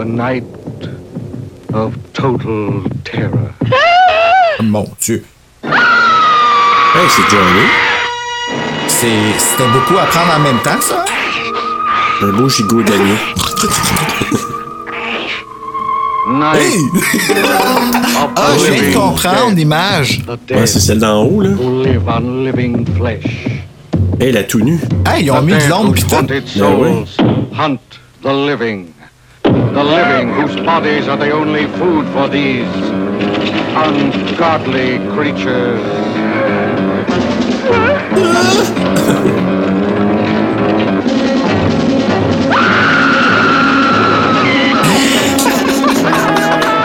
A night of total terror. Mon Dieu. Hey, c'est Johnny. C'est- C'était beaucoup à prendre en même temps, ça? Un beau gigot d'agneau. Hey! Ah, je viens de comprendre l'image. Ouais, c'est celle d'en haut, là. Hey, la tout nue. Hey, ils ont mis de l'ombre pis tout. The living. Whose bodies are the only food for these ungodly creatures.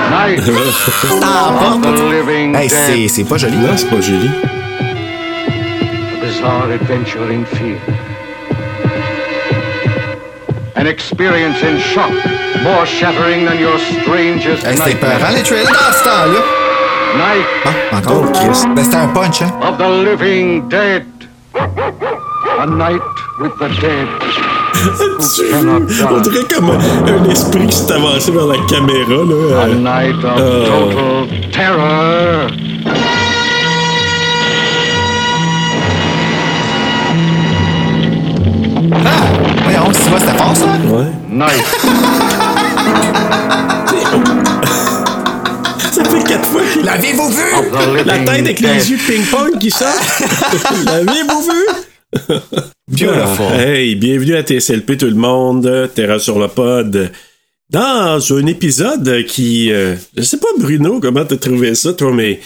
Night of the living Hey, c'est dead. c'est pas joli. Non, c'est pas joli. A bizarre adventure in fear. An experience in shock, more shattering than your strangest Hey, C'était peurant, nightmare. les trailers dans ce temps-là. Night Ah, encore. Ben, c'était un punch, hein? of the living dead. A night with the dead. On dirait comme un, un esprit qui s'est avancé vers la caméra, là. A euh. night of Oh. total terror. Ah! Voyons, tu vois, c'était fort, ça? Ouais. Night Ça fait quatre fois qu'il a L'avez-vous vu? la tête avec les yeux de ping-pong qui sort. L'avez-vous vu? Beautiful. Ah, hey, bienvenue à TSLP tout le monde, Terra sur le pod. Dans un épisode qui... euh, je sais pas, Bruno, comment t'as trouvé ça, toi, mais...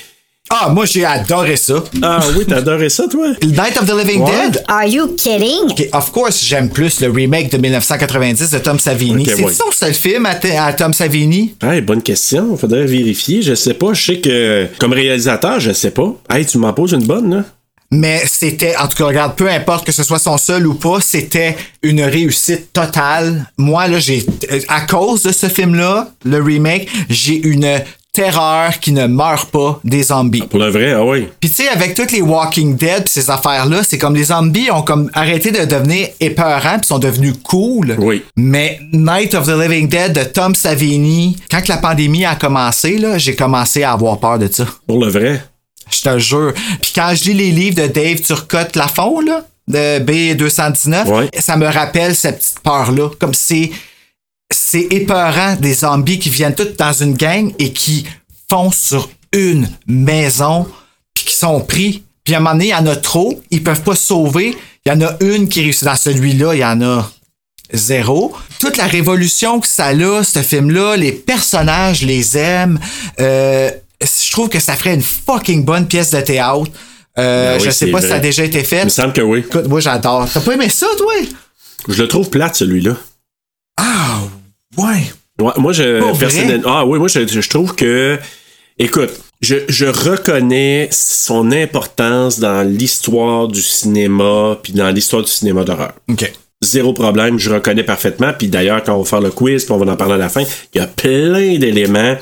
Ah, moi, j'ai adoré ça. Ah oui, t'as adoré ça, toi? Night of the Living. Dead. Are you kidding? Ok, of course, j'aime plus le remake de 1990 de Tom Savini. C'est ouais. son seul film à, à Tom Savini? Hey, bonne question. Faudrait vérifier. Je sais pas. Je sais que, comme réalisateur, je sais pas. Hey, tu m'en poses une bonne, là? Mais c'était, en tout cas, regarde, peu importe que ce soit son seul ou pas, c'était une réussite totale. Moi, là, j'ai, à cause de ce film-là, le remake, j'ai une terreur qui ne meurt pas des zombies. Pour le vrai, ah oui. Puis tu sais, avec toutes les Walking Dead pis ces affaires-là, c'est comme les zombies ont comme arrêté de devenir épeurants pis sont devenus cool. Oui. Mais Night of the Living Dead de Tom Savini, quand que la pandémie a commencé, là, j'ai commencé à avoir peur de ça. Pour le vrai? Je te jure. Puis quand je lis les livres de Dave Turcotte Lafont, là, de B219, Ouais. ça me rappelle cette petite peur-là. Comme c'est, c'est épeurant des zombies qui viennent tous dans une gang et qui foncent sur une maison puis qui sont pris. Puis à un moment donné, il y en a trop, ils peuvent pas se sauver. Il y en a une qui réussit dans celui-là, il y en a zéro. Toute la révolution que ça a, ce film-là, les personnages les aiment. Euh, je trouve que ça ferait une fucking bonne pièce de théâtre. Euh, Ben oui, je sais pas si ça a déjà été fait. Il me semble que oui. Écoute, moi j'adore. T'as pas aimé ça, toi? Je le trouve plate, celui-là. Ah, ouais. Ouais, moi, je, personnellement, ah oui, moi, je, je trouve que, écoute, je, je reconnais son importance dans l'histoire du cinéma, puis dans l'histoire du cinéma d'horreur. OK. Zéro problème, je reconnais parfaitement. Puis d'ailleurs, quand on va faire le quiz, puis on va en parler à la fin, il y a plein d'éléments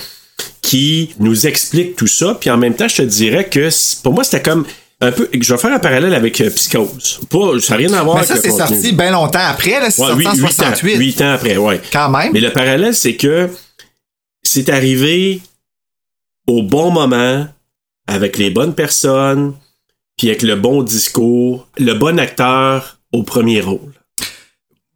qui nous expliquent tout ça. Puis en même temps, je te dirais que pour moi, c'était comme un peu. Je vais faire un parallèle avec euh, Psychose. Pas, ça n'a rien à voir Mais ça, c'est sorti bien longtemps après, là. C'est Ouais, sorti huit- en huit ans, 68. huit ans après, ouais. Quand même. Mais le parallèle, c'est que c'est arrivé au bon moment, avec les bonnes personnes, puis avec le bon discours, le bon acteur au premier rôle.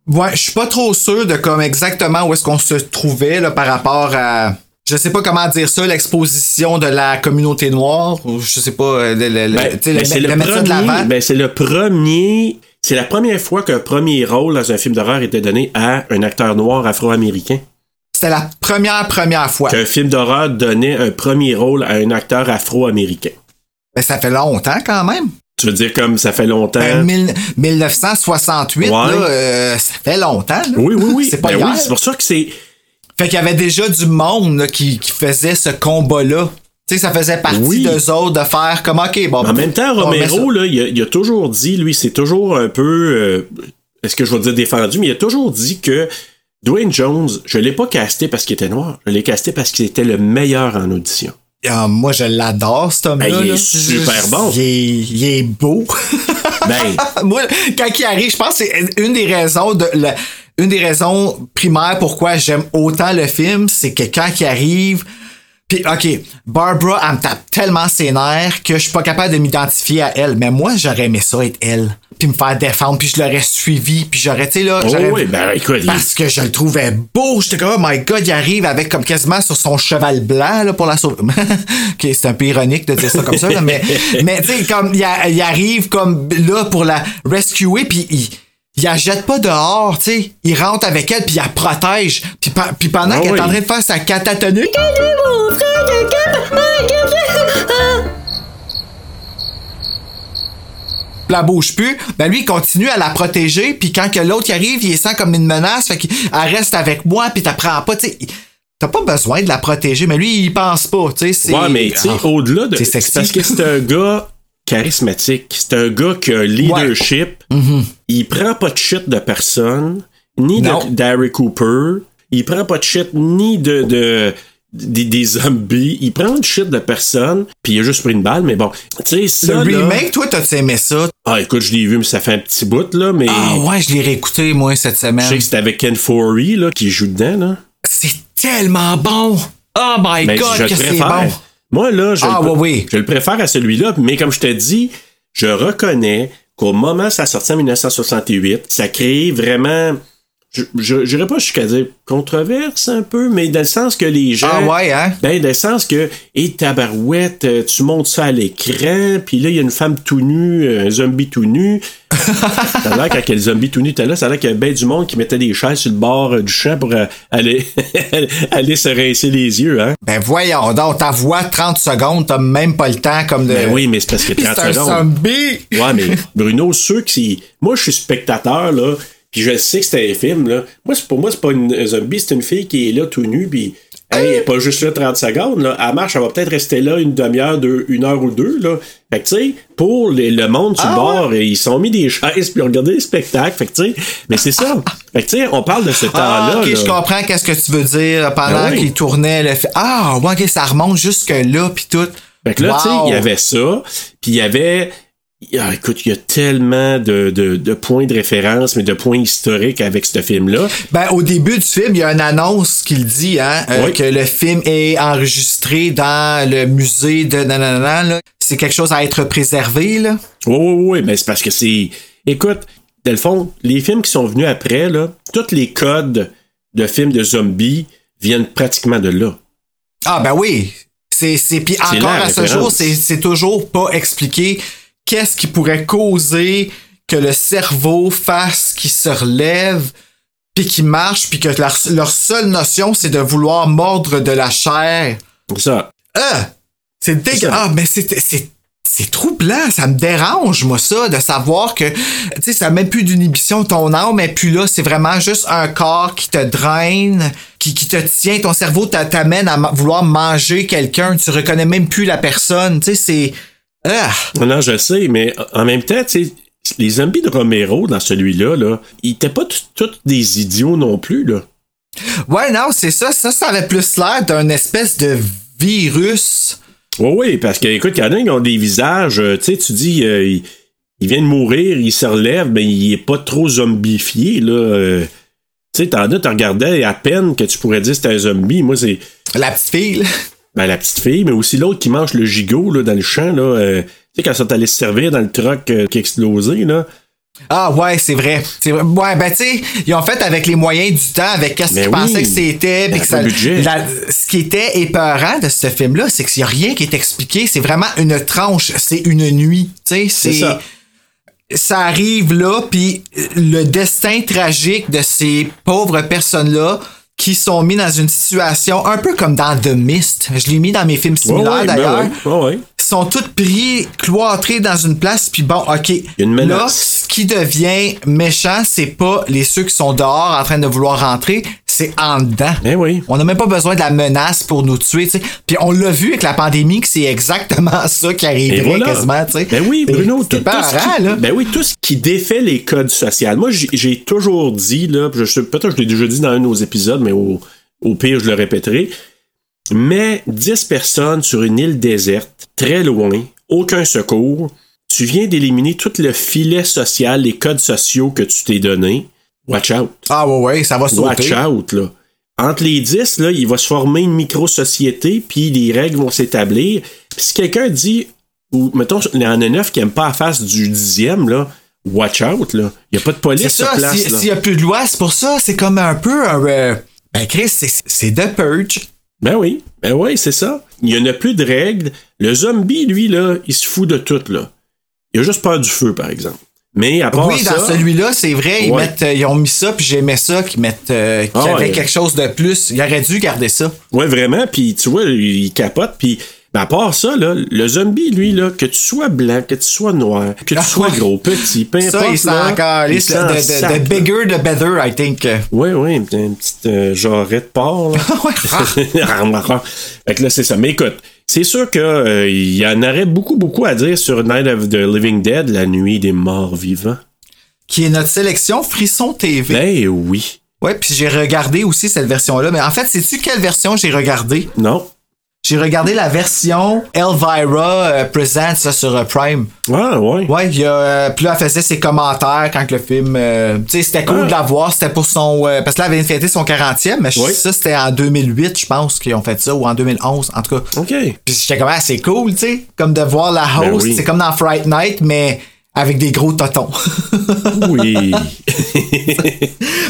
Ouais, je suis pas trop sûr de comme exactement où est-ce qu'on se trouvait là, par rapport à. Je sais pas comment dire ça, l'exposition de la communauté noire, ou je sais pas, euh, le, le- Ben, ben, le- c'est le premier. ben, c'est le premier. C'est la première fois qu'un premier rôle dans un film d'horreur était donné à un acteur noir afro-américain. C'était la première, première fois. Qu'un film d'horreur donnait un premier rôle à un acteur afro-américain. Ben, ça fait longtemps quand même. Tu veux dire comme ça fait longtemps? Ben, mille- 1968, Ouais. là, euh, ça fait longtemps. là. Oui, oui, oui. C'est pas Ben oui, c'est pour ça que c'est. Fait qu'il y avait déjà du monde là, qui, qui faisait ce combat-là. Tu sais, ça faisait partie Oui. d'eux autres de faire comme, OK, bon. En même temps, Romero, là, il a, il a toujours dit, lui, c'est toujours un peu. euh, Est-ce que je vais dire défendu, mais il a toujours dit que Dwayne Jones, je l'ai pas casté parce qu'il était noir, je l'ai casté parce qu'il était le meilleur en audition. Ah, moi, je l'adore, cet homme-là. Ben, il est là. super bon. Il est, il est beau. Ben, moi, quand il arrive, je pense que c'est une des raisons de la- une des raisons primaires pourquoi j'aime autant le film, c'est que quand il arrive, puis ok, Barbara, elle me tape tellement ses nerfs que je suis pas capable de m'identifier à elle. Mais moi, j'aurais aimé ça être elle, puis me faire défendre, puis je l'aurais suivi, puis j'aurais, tu sais là, oh, oui, ben écoute, parce que je le trouvais beau. J'étais comme, oh my god, il arrive avec comme quasiment sur son cheval blanc là, pour la sauver. ok, c'est un peu ironique de dire ça comme ça, là, mais, mais tu sais, comme il arrive comme là pour la rescuer, puis il. Il la jette pas dehors, tu sais. Il rentre avec elle, puis il la protège. Puis, pa- puis pendant Ah qu'elle est en train de faire sa catatonique, la bouge plus, ben lui il continue à la protéger, puis quand que l'autre y arrive, il sent comme une menace, fait qu'il elle reste avec moi, puis t'apprends pas, tu sais. T'as pas besoin de la protéger, mais lui, il pense pas, tu sais. c'est- Ouais, mais tu sais, Ah. au-delà de. c'est sexy. parce que c'est un gars charismatique. C'est un gars qui a un leadership. Il prend pas de shit de personne, ni Non. de d'Harry Cooper. Il prend pas de shit ni de. de des, des zombies, il prend de shit de personne, puis il a juste pris une balle, mais bon, tu sais, Le ça, là- remake, toi, t'as-tu aimé ça? Ah, écoute, je l'ai vu, mais ça fait un petit bout, là, mais Ah ouais, je l'ai réécouté, moi, cette je sais semaine. que c'était avec Ken Forey, là, qui joue dedans, là. C'est tellement bon! Oh my Mais god, je que c'est bon! Moi, là, je, Ah, le, ouais, oui. je le préfère à celui-là, mais comme je te dis, je reconnais qu'au moment où ça sortit en 1968, ça crée vraiment. Je j'irais pas jusqu'à dire controverse un peu, mais dans le sens que les gens. Ah ouais, hein? Ben, dans le sens que, et tabarouette, euh, tu montes ça à l'écran, puis là, il y a une femme tout nue, un zombie tout nu. ça a l'air, quand le zombie tout nu était là, ça a l'air qu'il y avait bien du monde qui mettait des chaises sur le bord euh, du champ pour euh, aller, aller se rincer les yeux, hein? Ben voyons donc, ta voix 30 secondes, t'as même pas le temps comme de... Ben oui, mais c'est parce que Puis 30 c'est un secondes. zombie! Ouais, mais Bruno, ceux qui. Moi, je suis spectateur, là, puis je sais que c'est un film, là. Moi, pour moi, c'est pas une un zombie, c'est une fille qui est là tout nue, puis. Hey, elle est pas juste là 30 secondes, là. Elle marche, elle va peut-être rester là une demi-heure, deux- une heure ou deux, là. Fait que, tu sais, pour les- le monde le Ah, bord, ils sont mis des chaises, puis ils ont regardé les spectacles. Fait que, tu sais, mais c'est ça. Fait que, tu sais, on parle de ce Ah, temps-là. ok, là. je comprends qu'est-ce que tu veux dire pendant Ben oui. qu'il tournait le film. Ah, ouais, ok, ça remonte jusque là, puis tout. Fait que là, tu sais, il y avait ça, puis il y avait. Ah, écoute, il y a tellement de, de, de points de référence, mais de points historiques avec ce film-là. Ben, au début du film, il y a une annonce qui le dit, hein, euh, Oui. que le film est enregistré dans le musée de nanana, là. C'est quelque chose à être préservé, là. Oui, oui, oui, mais c'est parce que c'est. Écoute, dans le fond, les films qui sont venus après, là, tous les codes de films de zombies viennent pratiquement de là. Ah, ben oui. C'est, c'est, puis encore à ce jour, c'est, c'est toujours pas expliqué qu'est-ce qui pourrait causer que le cerveau fasse qu'il se relève puis qu'il marche puis que leur, leur seule notion c'est de vouloir mordre de la chair. C'est ça. Ah! C'est C'est dégueu. ça. Ah, mais c'est, c'est, c'est troublant. Ça me dérange, moi, ça, de savoir que, tu sais, ça n'a même plus d'inhibition. Ton âme mais puis là. C'est vraiment juste un corps qui te draine, qui, qui te tient. Ton cerveau t'a- t'amène à vouloir manger quelqu'un. Tu reconnais même plus la personne. Tu sais, c'est. Ah! Non, je sais, mais en même temps, tu sais, les zombies de Romero dans celui-là, là, ils étaient pas tous des idiots non plus, là. Ouais, non, c'est ça. Ça, ça avait plus l'air d'un espèce de virus. Oui, oui, parce que, écoute, il y en a qui ont des visages, euh, tu sais, tu dis, euh, il, il vient de mourir, il se relève, mais il est pas trop zombifié, là. euh. tu sais, t'en as, tu regardais à peine que tu pourrais dire que c'était un zombie. Moi, c'est La petite fille, là. Ben, la petite fille, mais aussi l'autre qui mange le gigot, là, dans le champ, là. euh, tu sais, quand sont allés se servir dans le truck euh, qui a explosé, là. Ah ouais, c'est vrai. C'est vrai. Ouais, ben tu sais, ils ont fait avec les moyens du temps, avec qu'est-ce Ben qu'ils oui. pensaient que c'était. Ben, ça- ce qui était épeurant de ce film-là, c'est qu'il n'y a rien qui est expliqué. C'est vraiment une tranche, c'est une nuit. Tu sais, C'est c'est. ça. Ça arrive là, puis le destin tragique de ces pauvres personnes-là qui sont mis dans une situation un peu comme dans The Mist. Je l'ai mis dans mes films similaires ouais, ben d'ailleurs ouais, ouais, sont tous pris, cloîtrés dans une place, puis bon, ok. y a une Là, menace. ce qui devient méchant, c'est pas les ceux qui sont dehors en train de vouloir rentrer, c'est en dedans. Eh oui. On n'a même pas besoin de la menace pour nous tuer. Puis on l'a vu avec la pandémie que c'est exactement ça qui arriverait voilà. quasiment, tu sais. Ben oui, Bruno, tout, tout ce qui, là. ben oui, tout ce qui défait les codes sociaux. Moi, j'ai- toujours dit, là, peut-être que je l'ai déjà dit dans un de nos épisodes, mais au, au pire, je le répéterai. Mais 10 personnes sur une île déserte, très loin, aucun secours, tu viens d'éliminer tout le filet social, les codes sociaux que tu t'es donné. Watch out. Ah ouais, ouais, ça va Watch sauter. out, là. Entre les 10, là, il va se former une micro-société, puis les règles vont s'établir. Puis si quelqu'un dit, ou mettons, il y en a neuf qui n'aiment pas la face du dixième, là, watch out, là. Il n'y a pas de police sur place, si- s'il y a plus de loi, c'est pour ça, c'est comme un peu un... euh, Ben Chris, c'est c'est The Purge. Ben oui, ben oui, c'est ça. Il n'y en a plus de règles. Le zombie, lui, là, il se fout de tout, là. Il a juste peur du feu, par exemple. Mais à part Oui, ça... dans celui-là, c'est vrai, ils, Ouais. mettent, euh, ils ont mis ça, puis j'aimais ça, qu'ils mettent, euh, qu'il y Ah avait ouais. quelque chose de plus. Ils auraient dû garder ça. Ouais, vraiment. Puis tu vois, il capote. Puis ben, à part ça, là, le zombie, lui, là, que tu sois blanc, que tu sois noir, que tu sois gros, petit, peu importe. ça, ils s'en là, encore. il The, s'en the- bigger, the better, I think. Oui, oui, une petite euh, de porc. Là. fait que là, c'est ça. Mais écoute, c'est sûr qu'il y en aurait beaucoup, beaucoup à dire sur Night of the Living Dead, la nuit des morts vivants. Qui est notre sélection Frisson TV. Ben oui. Ouais, puis j'ai regardé aussi cette version-là. Mais en fait, sais-tu quelle version j'ai regardé? Non. J'ai regardé la version Elvira euh, Presents ça, sur euh, Prime. Ah, ouais. Ouais, il y a, euh, puis là, elle faisait ses commentaires quand que le film. euh, tu sais, c'était cool Ah. de la voir. C'était pour son. euh, parce que là, elle de fêter son 40e, mais je- Oui. ça, c'était en 2008, je pense, qu'ils ont fait ça, ou en 2011, en tout cas. OK. Puis j'étais comme, ah, c'est cool, tu sais. Comme de voir la Ben host, oui. c'est comme dans Fright Night, mais avec des gros totons. Oui.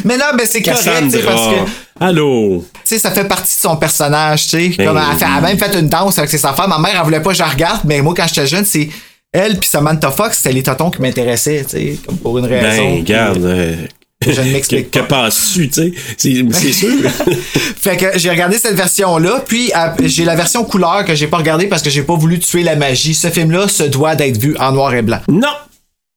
mais non, mais c'est correct, tu sais, parce que. Allô? Tu sais, ça fait partie de son personnage, tu sais. Ben Comme elle, a fait- elle a même fait une danse avec ses enfants. Ma mère, elle voulait pas que je la regarde, mais moi, quand j'étais jeune, c'est elle puis Samantha Fox, c'était les totons qui m'intéressaient, tu sais, comme pour une raison. Ben, regarde. euh, Je ne que, m'explique que pas. passes-tu, tu sais? C'est c'est sûr. Fait que j'ai regardé cette version-là, puis euh, j'ai la version couleur que j'ai pas regardée parce que j'ai pas voulu tuer la magie. Ce film-là se doit d'être vu en noir et blanc. non.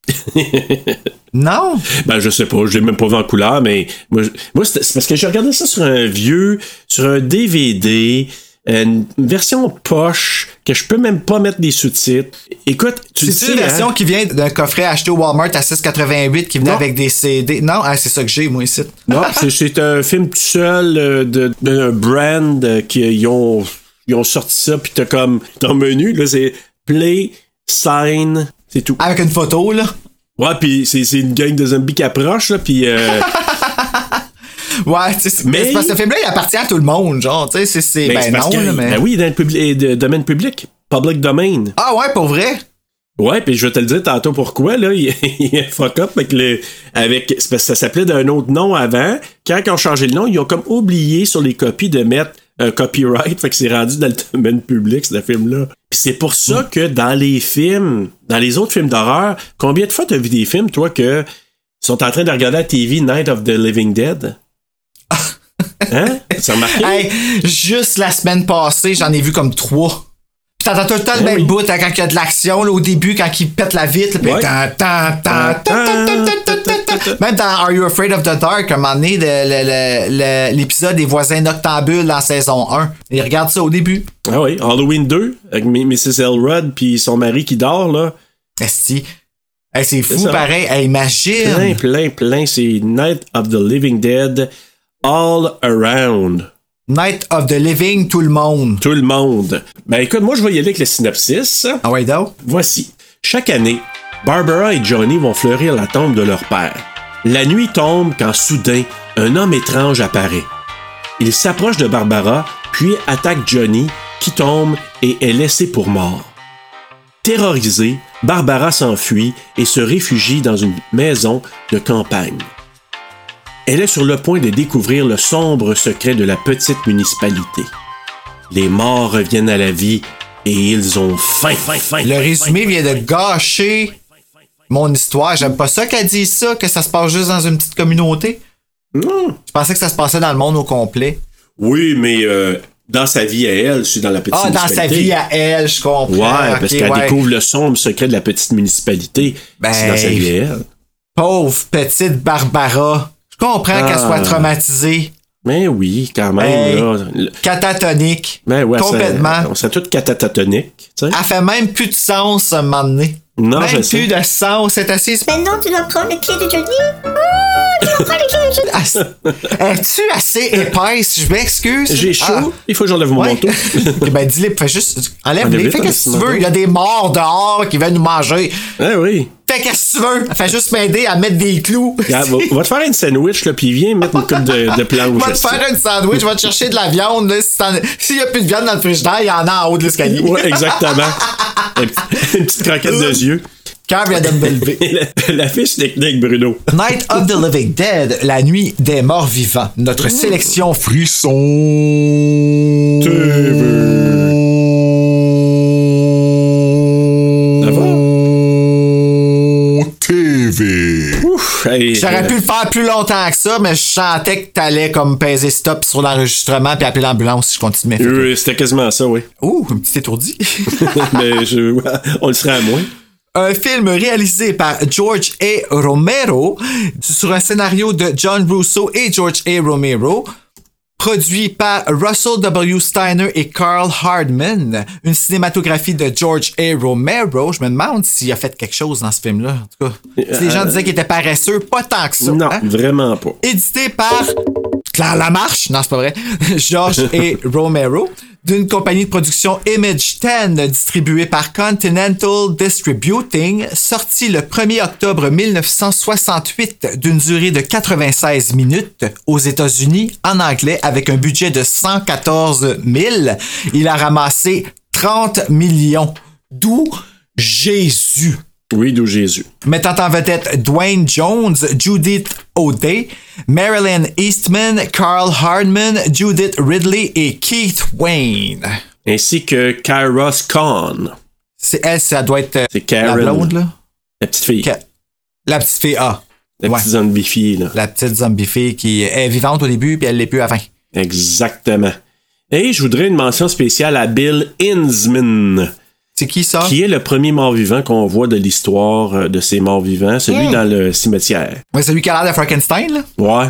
Non? Ben, je sais pas, je l'ai même pas vu en couleur, mais moi, moi c'est parce que j'ai regardé ça sur un vieux, sur un DVD, une version poche, que je peux même pas mettre des sous-titres. Écoute, tu C'est une version hein, qui vient d'un coffret acheté au Walmart à 6,88 qui venait Non. avec des CD. Non, ah, c'est ça que j'ai, moi, ici. Non, c'est- un film tout seul euh, de- d'un brand euh, qui ils ont, ils ont sorti ça, puis t'as comme ton menu, là, c'est play, sign, c'est tout. Avec une photo, là. Ouais, puis c'est une gang de zombies qui approche, là, puis euh, Ouais, tu sais, c'est- Mais- parce que ce film-là, il appartient à tout le monde, genre, tu sais, c'est- ben, non, que- là, mais. ben oui, dans le public, de- domaine public, public domain. Ah ouais, pour vrai? Ouais, puis je vais te le dire tantôt pourquoi, là. Il il y a un fuck-up avec le. Avec, parce que ça s'appelait d'un autre nom avant. Quand ils ont changé le nom, ils ont comme oublié sur les copies de mettre un copyright. Fait que c'est rendu dans le domaine public, ce film-là. Puis c'est pour ça que dans les films, dans les autres films d'horreur, combien de fois t'as vu des films, toi, que sont en train de regarder à la TV Night of the Living Dead? Hein? Ça remarqué? Hey, juste la semaine passée, j'en ai vu comme trois t'entends tout le temps le ben même bout hein, quand il y a de l'action, au début, quand il pète la vitre, même dans Are You Afraid of the Dark, à un moment donné, l'épisode des voisins noctambules en saison 1, ils regardent ça au début. Ah oui, Halloween 2, avec Mrs. Elrod puis son mari qui dort, là. Si. C'est fou, pareil. Hey, imagine. Plein, plein, plein. C'est Night of the Living Dead all around. Night of the Living, tout le monde. Tout le monde. Ben écoute, moi je vais y aller avec le synopsis. Ah ouais, donc? Voici. Chaque année, Barbara et Johnny vont fleurir la tombe de leur père. La nuit tombe quand soudain, un homme étrange apparaît. Il s'approche de Barbara, puis attaque Johnny, qui tombe et est laissé pour mort. Terrorisée, Barbara s'enfuit et se réfugie dans une maison de campagne. Elle est sur le point de découvrir le sombre secret de la petite municipalité. Les morts reviennent à la vie et ils ont faim, faim, faim. Le résumé vient de gâcher mon histoire. J'aime pas ça qu'elle dise ça, que ça se passe juste dans une petite communauté. Non. Je pensais que ça se passait dans le monde au complet. Oui, mais euh, dans sa vie à elle, c'est dans la petite Ah, dans sa municipalité. vie à elle, je comprends. Ouais, parce qu'elle ouais. découvre le sombre secret de la petite municipalité. Ben, c'est dans sa vie à elle. Pauvre petite Barbara. Comprends Ah. qu'elle soit traumatisée, Mais oui, quand même. Hey. Là. Le- catatonique. Ben ouais, complètement. catatoniques. tu sais. Elle fait même plus de sens à un moment donné. Non, même je sais. plus de sens. C'est assise. Maintenant, tu dois prendre le pied de Johnny. Es-tu assez épaisse? Je m'excuse. J'ai chaud, Ah. il faut que j'enlève mon Ouais. manteau. Eh ben, dis-le, fais juste. Enlève-les. Fais qu'est-ce que tu veux. Il y a des morts dehors qui veulent nous manger. ah oui. Fais qu'est-ce que tu veux. Fais juste m'aider à mettre des clous. Regarde, va, va te faire une sandwich, là, puis viens mettre une coupe de, de planche. Va te faire un sandwich, va te chercher de la viande. Si S'il y a plus de viande dans le frigidaire, il y en a en haut de l'escalier. Ouais, exactement. une, petite- une petite croquette de yeux. Cœur vient de me lever. Et la, la fiche technique, Bruno. Night of the Living Dead, la nuit des morts vivants. Notre sélection frisson. Ça va? TV. Ouf, hey, J'aurais euh, pu le faire plus longtemps que ça, mais je sentais que t'allais comme peser stop sur l'enregistrement puis appeler l'ambulance si je continue. euh, C'était quasiment ça, oui. Ouh, un petit étourdi. Mais je, on le serait à moins. Un film réalisé par George A. Romero sur un scénario de John Russo et George A. Romero. Produit par Russell W. Steiner et Carl Hardman. Une cinématographie de George A. Romero. Je me demande s'il a fait quelque chose dans ce film-là. En tout cas, si les gens disaient qu'il était paresseux, pas tant que ça. Non, hein? vraiment pas. édité par Claire Lamarche, non c'est pas vrai, George et Romero, d'une compagnie de production Image 10 distribuée par Continental Distributing, sorti le 1er octobre 1968 d'une durée de 96 minutes aux États-Unis en anglais avec un budget de 114 000. Il a ramassé 30 millions. D'où Jésus Oui, d'où Jésus. mettant en vedette Dwayne Jones, Judith O'Day, Marilyn Eastman, Carl Hardman, Judith Ridley et Keith Wayne. Ainsi que Kairos Khan, C'est elle, ça doit être euh, C'est la Karen. blonde, là? la petite fille. Ka- La petite fille A. La Ouais. petite zombie fille, là. La petite zombie fille qui est vivante au début puis elle l'est plus à la fin. Exactement. Et je voudrais une mention spéciale à Bill Innsman, C'est qui ça? qui est le premier mort-vivant qu'on voit de l'histoire euh, de ces morts-vivants, celui Hmm. dans le cimetière. Ouais, c'est lui qui a l'air de Frankenstein, là. Ouais.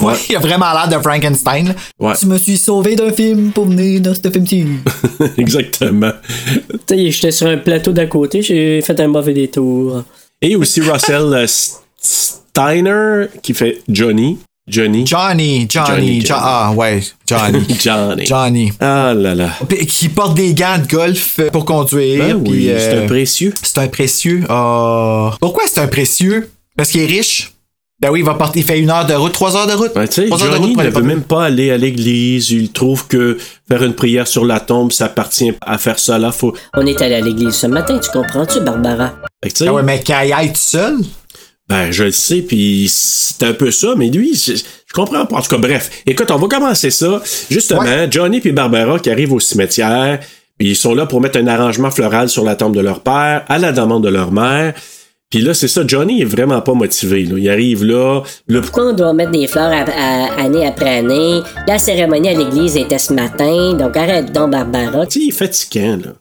Ouais. Il a vraiment l'air de Frankenstein. Ouais, Je me suis sauvé d'un film pour venir dans ce film-ci. exactement. Tu sais, j'étais sur un plateau d'à côté, j'ai fait un mauvais détour. Et aussi Russell euh, Steiner, qui fait Johnny. Johnny? Johnny, Johnny, Johnny, Jo- Johnny. ah ouais, Johnny. Johnny. Johnny. Ah là là. Qui porte des gants de golf euh, pour conduire. Ben oui, euh, c'est un précieux. C'est un précieux. Ah. Pourquoi c'est un précieux? Parce qu'il est riche. Ben oui, il va porter, il fait une heure de route, trois heures de route. Ben, tu sais, Trois heures de Johnny ne veut même pas aller à l'église. Il trouve que faire une prière sur la tombe, ça appartient à faire ça là. Faut... On est allé à l'église ce matin, tu comprends-tu, Barbara? Sais, Ah ouais, mais qu'il aille tout seul? Ben, je le sais, puis c'est un peu ça, mais lui, je, je comprends pas. En tout cas, bref. Écoute, on va commencer ça. Justement, Ouais. Johnny puis Barbara qui arrivent au cimetière, puis ils sont là pour mettre un arrangement floral sur la tombe de leur père, à la demande de leur mère. Puis là, c'est ça, Johnny est vraiment pas motivé. Là. Il arrive là, là Pourquoi on doit mettre des fleurs à- à- année après année? La cérémonie à l'église était ce matin, donc arrête donc, Barbara. tu sais, il est fatigant, là.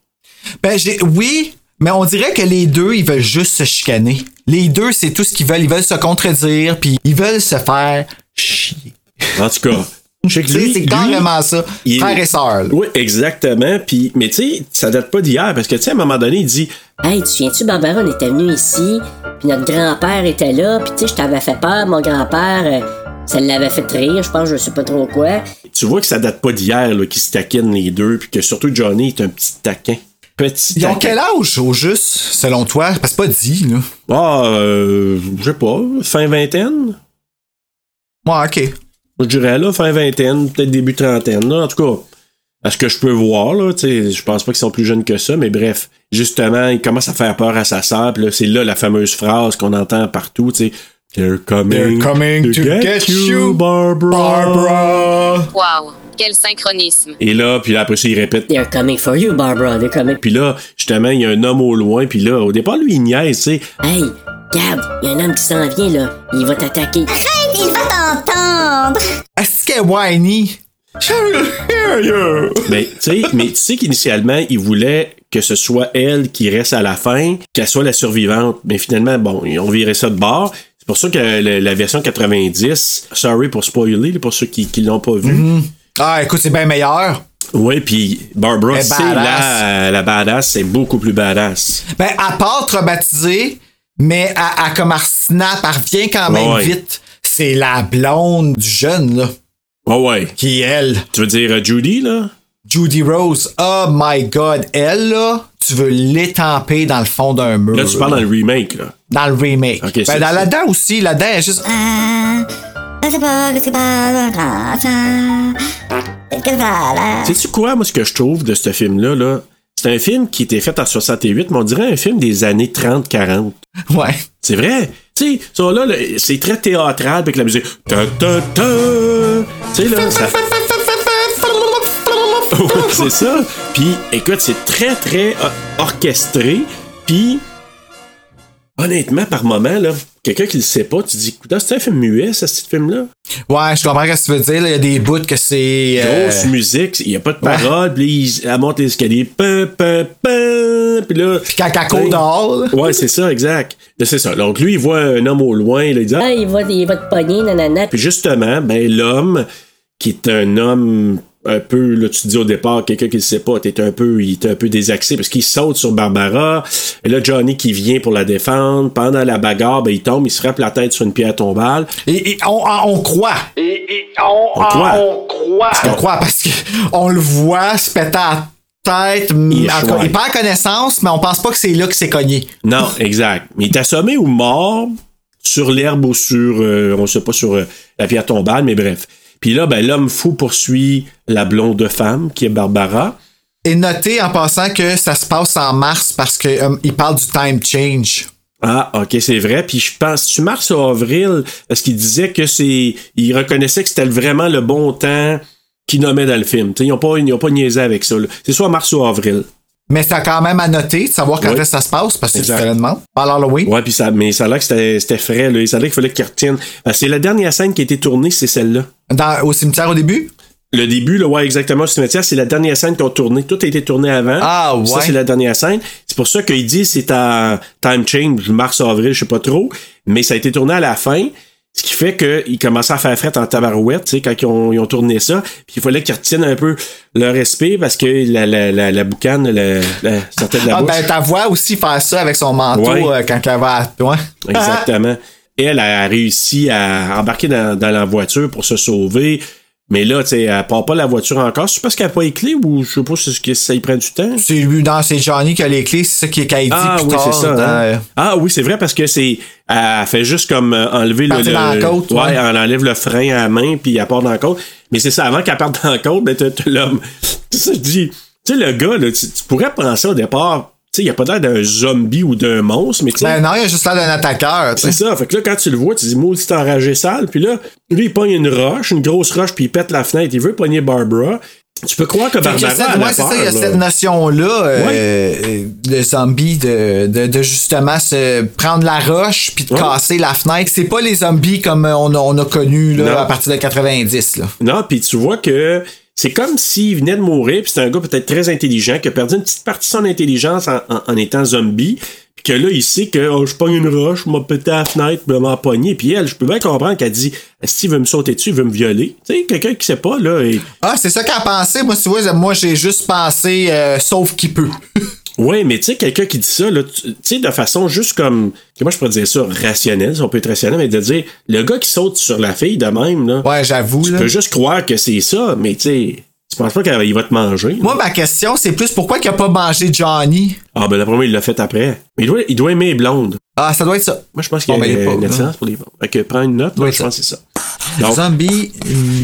Ben, j'ai, oui, mais on dirait que les deux, ils veulent juste se chicaner. Les deux, c'est tout ce qu'ils veulent. Ils veulent se contredire, puis ils veulent se faire chier. En tout cas, lui, c'est carrément ça. est- Frère et sœur. Oui, exactement. Puis, mais tu sais, ça date pas d'hier, parce que tu sais, à un moment donné, il dit Hey, tu te souviens-tu, Barbara, on était venu ici, puis notre grand-père était là, puis tu sais, je t'avais fait peur, mon grand-père, euh, ça l'avait fait rire, je pense, je sais pas trop quoi. Tu vois que ça date pas d'hier là, qu'ils se taquinent les deux, puis que surtout Johnny est un petit taquin. Petit Ils ont quel âge, au juste, selon toi? Parce que c'est pas dit, là. Ah, euh, je sais pas, fin vingtaine? Ouais, ok. Je dirais là, fin vingtaine, peut-être début trentaine, là. En tout cas, à ce que je peux voir, là, tu sais, je pense pas qu'ils sont plus jeunes que ça, mais bref. Justement, il commence à faire peur à sa sœur, puis là, c'est là la fameuse phrase qu'on entend partout, tu sais. They're coming, They're coming to get you, Barbara. Barbara! Waouh, quel synchronisme. Et là, puis là, après ça, il répète They're coming for you, Barbara, they're coming. Puis là, justement, il y a un homme au loin, puis là, au départ, lui, il niaise, tu sais. Hey, regarde, il y a un homme qui s'en vient, là, il va t'attaquer. Il va t'entendre. Est-ce est whiny? Mais tu sais, mais tu sais qu'initialement, il voulait que ce soit elle qui reste à la fin, qu'elle soit la survivante. Mais finalement, bon, ils ont viré ça de bord. C'est pour ça que la version 90, sorry pour spoiler, pour ceux qui, qui l'ont pas vu. Ah, écoute, c'est bien meilleur. Oui, puis Barbara, c'est la, la badass, c'est beaucoup plus badass. Ben, à part traumatisée, mais à, à comme snap, elle revient quand même Ouais. vite. C'est la blonde du jeune, là, Oh ouais. qui est elle. Tu veux dire euh, Judy, là? Judy Rose. Oh my god, elle, là, tu veux l'étamper dans le fond d'un mur. Là, tu parles dans le remake, là. dans le remake. Ben, dans c'est- là-dedans aussi, là-dedans, elle est juste. Sais-tu quoi, moi, ce que je trouve de ce film-là, là? C'est un film qui était fait en 68, mais on dirait un film des années 30-40. Ouais. C'est vrai. Tu sais, ça là, c'est très théâtral avec la musique. Tu sais, là, ça. C'est ça. Puis, écoute, c'est très, très orchestré. Puis, honnêtement, par moment, là, quelqu'un qui le sait pas, tu dis, écoute, c'est un film muet, ça, ce film-là. Ouais, je comprends ce que tu veux dire. Il y a des bouts que c'est. euh, Grosse musique, il n'y a pas de parole, puis il- elle monte les escaliers, pam, pam, pam, puis là. Puis quand elle court dehors. Ouais, c'est ça, exact. C'est ça. Donc, lui, il voit un homme au loin, là, il dit, ah, Ah, il va, il va te pogner, nanana. Puis justement, ben l'homme qui est un homme un peu, là, tu te dis au départ, quelqu'un qui ne sait pas, t'es un peu, il est un peu désaxé parce qu'il saute sur Barbara. Et là, Johnny qui vient pour la défendre. Pendant la bagarre, ben, il tombe, il se frappe la tête sur une pierre tombale. Et, et on, on croit. On croit. On croit parce qu'on le voit se péter à la tête. Il échoue. il perd connaissance, mais on pense pas que c'est là que c'est cogné. Non, exact. Mais il est assommé ou mort sur l'herbe ou sur, euh, on sait pas, sur euh, la pierre tombale, mais bref. Puis là, ben, l'homme fou poursuit la blonde femme, qui est Barbara. Et notez en passant que ça se passe en mars parce qu'il parle du time change. Ah, ok, c'est vrai. Puis je pense, tu mars ou avril, parce qu'il disait que c'est. Il reconnaissait que c'était vraiment le bon temps qu'il nommait dans le film. T'sais, ils n'ont pas, ils ont pas niaisé avec ça. C'est soit mars ou avril. Mais c'est quand même à noter de savoir quand que ça se passe parce que c'est Exact. différemment. À l'Halloween. Ouais, puis ça, mais ça a l'air que c'était frais. Là. Ça a l'air qu'il fallait qu'il retienne. Euh, C'est la dernière scène qui a été tournée, c'est celle-là. Au cimetière au début? Le début, là, ouais, exactement, au cimetière, c'est la dernière scène qu'on a tournée. Tout a été tourné avant. Ah, Ça, ouais. c'est la dernière scène. C'est pour ça qu'il dit c'est en time change, mars-avril, je sais pas trop. Mais ça a été tourné à la fin. Ce qui fait qu'ils commençaient à faire fret en tabarouette, tu sais, quand ils ont, ils ont tourné ça. Puis il fallait qu'ils retiennent un peu leur respect parce que la, la, la, la boucane la, la, sortait de la Ah, bouche. ben, ta voix aussi faire ça avec son manteau Ouais. euh, quand elle va à toi. Exactement. Elle a réussi à embarquer dans, dans la voiture pour se sauver. Mais là, tu sais, elle part pas la voiture encore. C'est parce qu'elle n'a pas les clés ou je sais pas si ça y prend du temps? C'est lui, dans c'est Johnny qui a les clés, c'est ça qui est qu'elle dit Ah plus oui, tard. c'est ça. dans- hein. Ah oui, c'est vrai parce que c'est. Elle fait juste comme euh, enlever le. Dans la côte, ouais, ouais. elle enlève le frein à la main puis elle part dans la côte. Mais c'est ça, avant qu'elle parte dans la côte, ben t'as l'homme. C'est ça, je dis. Tu sais, le gars, là, tu, tu pourrais penser au départ, sais, il a pas l'air d'un zombie ou d'un monstre, mais tu sais. Ben non, il a juste l'air d'un attaqueur. tu C'est ça. Fait que là, quand tu le vois, tu dis, moi, c'est enragé sale. Puis là, lui, il pogne une roche, une grosse roche, puis il pète la fenêtre. Il veut pogner Barbara. Tu peux croire que Barbara cette- a ouais, c'est ça, il y a cette notion-là euh, euh, de zombie, de, de, de justement se prendre la roche puis de Ouais. casser la fenêtre. C'est pas les zombies comme on a, on a connu là, à partir de 90. Là. Non, puis tu vois que c'est comme s'il venait de mourir, puis c'est un gars peut-être très intelligent, qui a perdu une petite partie de son intelligence en, en- en étant zombie, puis que là, il sait que oh, je pogne une roche, m'a pété à la fenêtre, m'a m'empoigner, puis elle, je peux bien comprendre qu'elle dit qu'il veut me sauter dessus, il veut me violer? Tu sais, quelqu'un qui sait pas, là, et... Ah, c'est ça qu'elle a pensé. Moi, tu vois, moi j'ai juste pensé euh, sauf qui peut. Ouais, mais tu sais, quelqu'un qui dit ça, là, tu sais, de façon juste comme, comment je pourrais dire ça, rationnelle, si on peut être rationnel, mais de dire, le gars qui saute sur la fille de même, là, Ouais, j'avoue. tu là. peux juste croire que c'est ça, mais tu sais, tu penses pas qu'il va te manger. Moi, ma question, c'est plus pourquoi il a pas mangé Johnny? Ah, ben d'après moi, il l'a fait après. Mais il doit, il doit aimer les blondes. Ah, ça doit être ça. Moi, je pense qu'il y a ben, une hein. pour les blondes. Fait que prends une note, là, je pense que c'est ça. Donc, Zombie,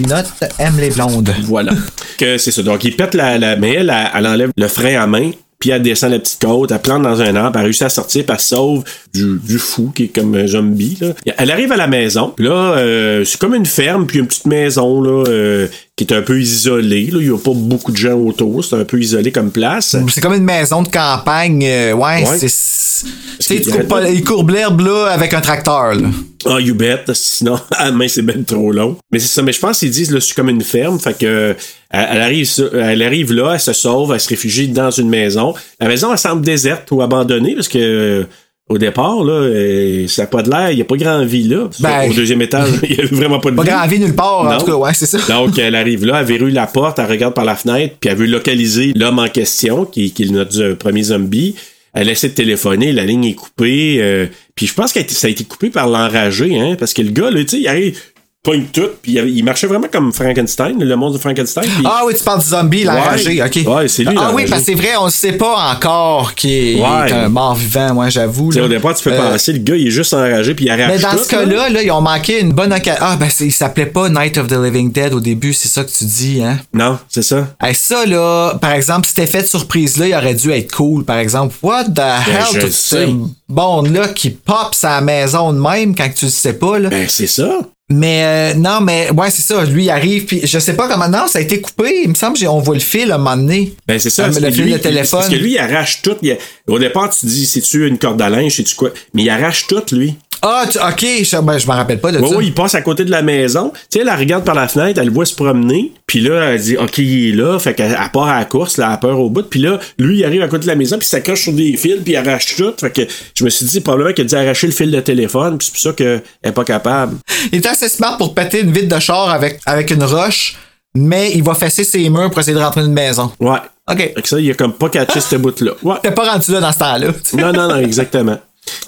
note, aime les blondes. voilà. que c'est ça. Donc, il pète la, la. Mais elle, elle, elle enlève le frein à main, puis elle descend la petite côte, elle plante dans un arbre, elle réussit à sortir, puis elle sauve du, du fou qui est comme un zombie. Là. Elle arrive à la maison. puis Là, euh, c'est comme une ferme, puis une petite maison là, euh, qui est un peu isolée. Là. Il n'y a pas beaucoup de gens autour. C'est un peu isolé comme place. C'est comme une maison de campagne. euh, ouais, Ouais. c'est. Tu sais, tu coupes l'herbe là avec un tracteur. Là. Ah, you bet. Sinon, à main, c'est ben trop long. Mais c'est ça. Mais je pense qu'ils disent, là, c'est comme une ferme. Fait que, elle, elle arrive, elle arrive là, elle se sauve, elle se réfugie dans une maison. La maison, elle semble déserte ou abandonnée parce que, euh, au départ, là, euh, ça n'a pas de l'air, il n'y a pas grand vie là. Ben, au deuxième étage, il n'y a vraiment pas de Pas vie. grand vie nulle part, en Non. tout cas, ouais, c'est ça. Donc, elle arrive là, elle verrouille la porte, elle regarde par la fenêtre, puis elle veut localiser l'homme en question, qui, qui est notre euh, premier zombie. Elle essaie de téléphoner, la ligne est coupée. euh, puis je pense que ça a été coupé par l'enragé, hein, parce que le gars, là, tu sais, il arrive, pogne tout, puis il, marchait vraiment comme Frankenstein, le monstre de Frankenstein. Ah oui, tu parles du zombie, l'enragé, Ouais. ok. Ouais, c'est lui, Ah oui, parce que c'est vrai, on ne sait pas encore qu'il est, un mort vivant, moi, j'avoue. Au départ, tu peux Euh, penser, le gars, il est juste enragé, puis il arrache Mais dans tout, ce cas-là, là, ils ont manqué une bonne occasion. Ah, ben, il s'appelait pas Night of the Living Dead au début, c'est ça que tu dis, hein? Non, c'est ça. Hey, ça, là, par exemple, cet effet de surprise-là, il aurait dû être cool, par exemple. What the hell, Ben, je tout sais. Ce monde-là qui pop sa maison de même quand tu le sais pas, là. Ben, c'est ça. Mais euh, non, mais ouais, c'est ça. Lui, il arrive, puis je sais pas comment. Non, ça a été coupé. Il me semble qu'on voit le fil à un moment donné. Ben, c'est ça. Ah, le fil lui, de téléphone. Parce que lui, il arrache tout. il- au départ, tu dis, c'est-tu une corde à linge, c'est-tu quoi? Mais il arrache tout, lui. Ah, tu- ok, je, ben, je m'en rappelle pas de Ouais, ça. ouais, il passe à côté de la maison. Tu sais, elle la regarde par la fenêtre, elle le voit se promener. Puis là, elle dit, OK, il est là. Fait qu'elle elle part à la course, là, elle a peur au bout. Puis là, lui, il arrive à côté de la maison, puis il s'accroche sur des fils, puis il arrache tout. Fait que je me suis dit, probablement qu'il a dû arracher le fil de téléphone, puis c'est pour ça qu'elle est pas capable. Il est assez smart pour péter une vitre de char avec, avec une roche, mais il va fesser ses murs pour essayer de rentrer dans une maison. Ouais. OK. Fait que ça, il a comme pas catché ce bout-là. Ouais. T'es pas rendu là dans ce temps-là. Non, non, non, exactement.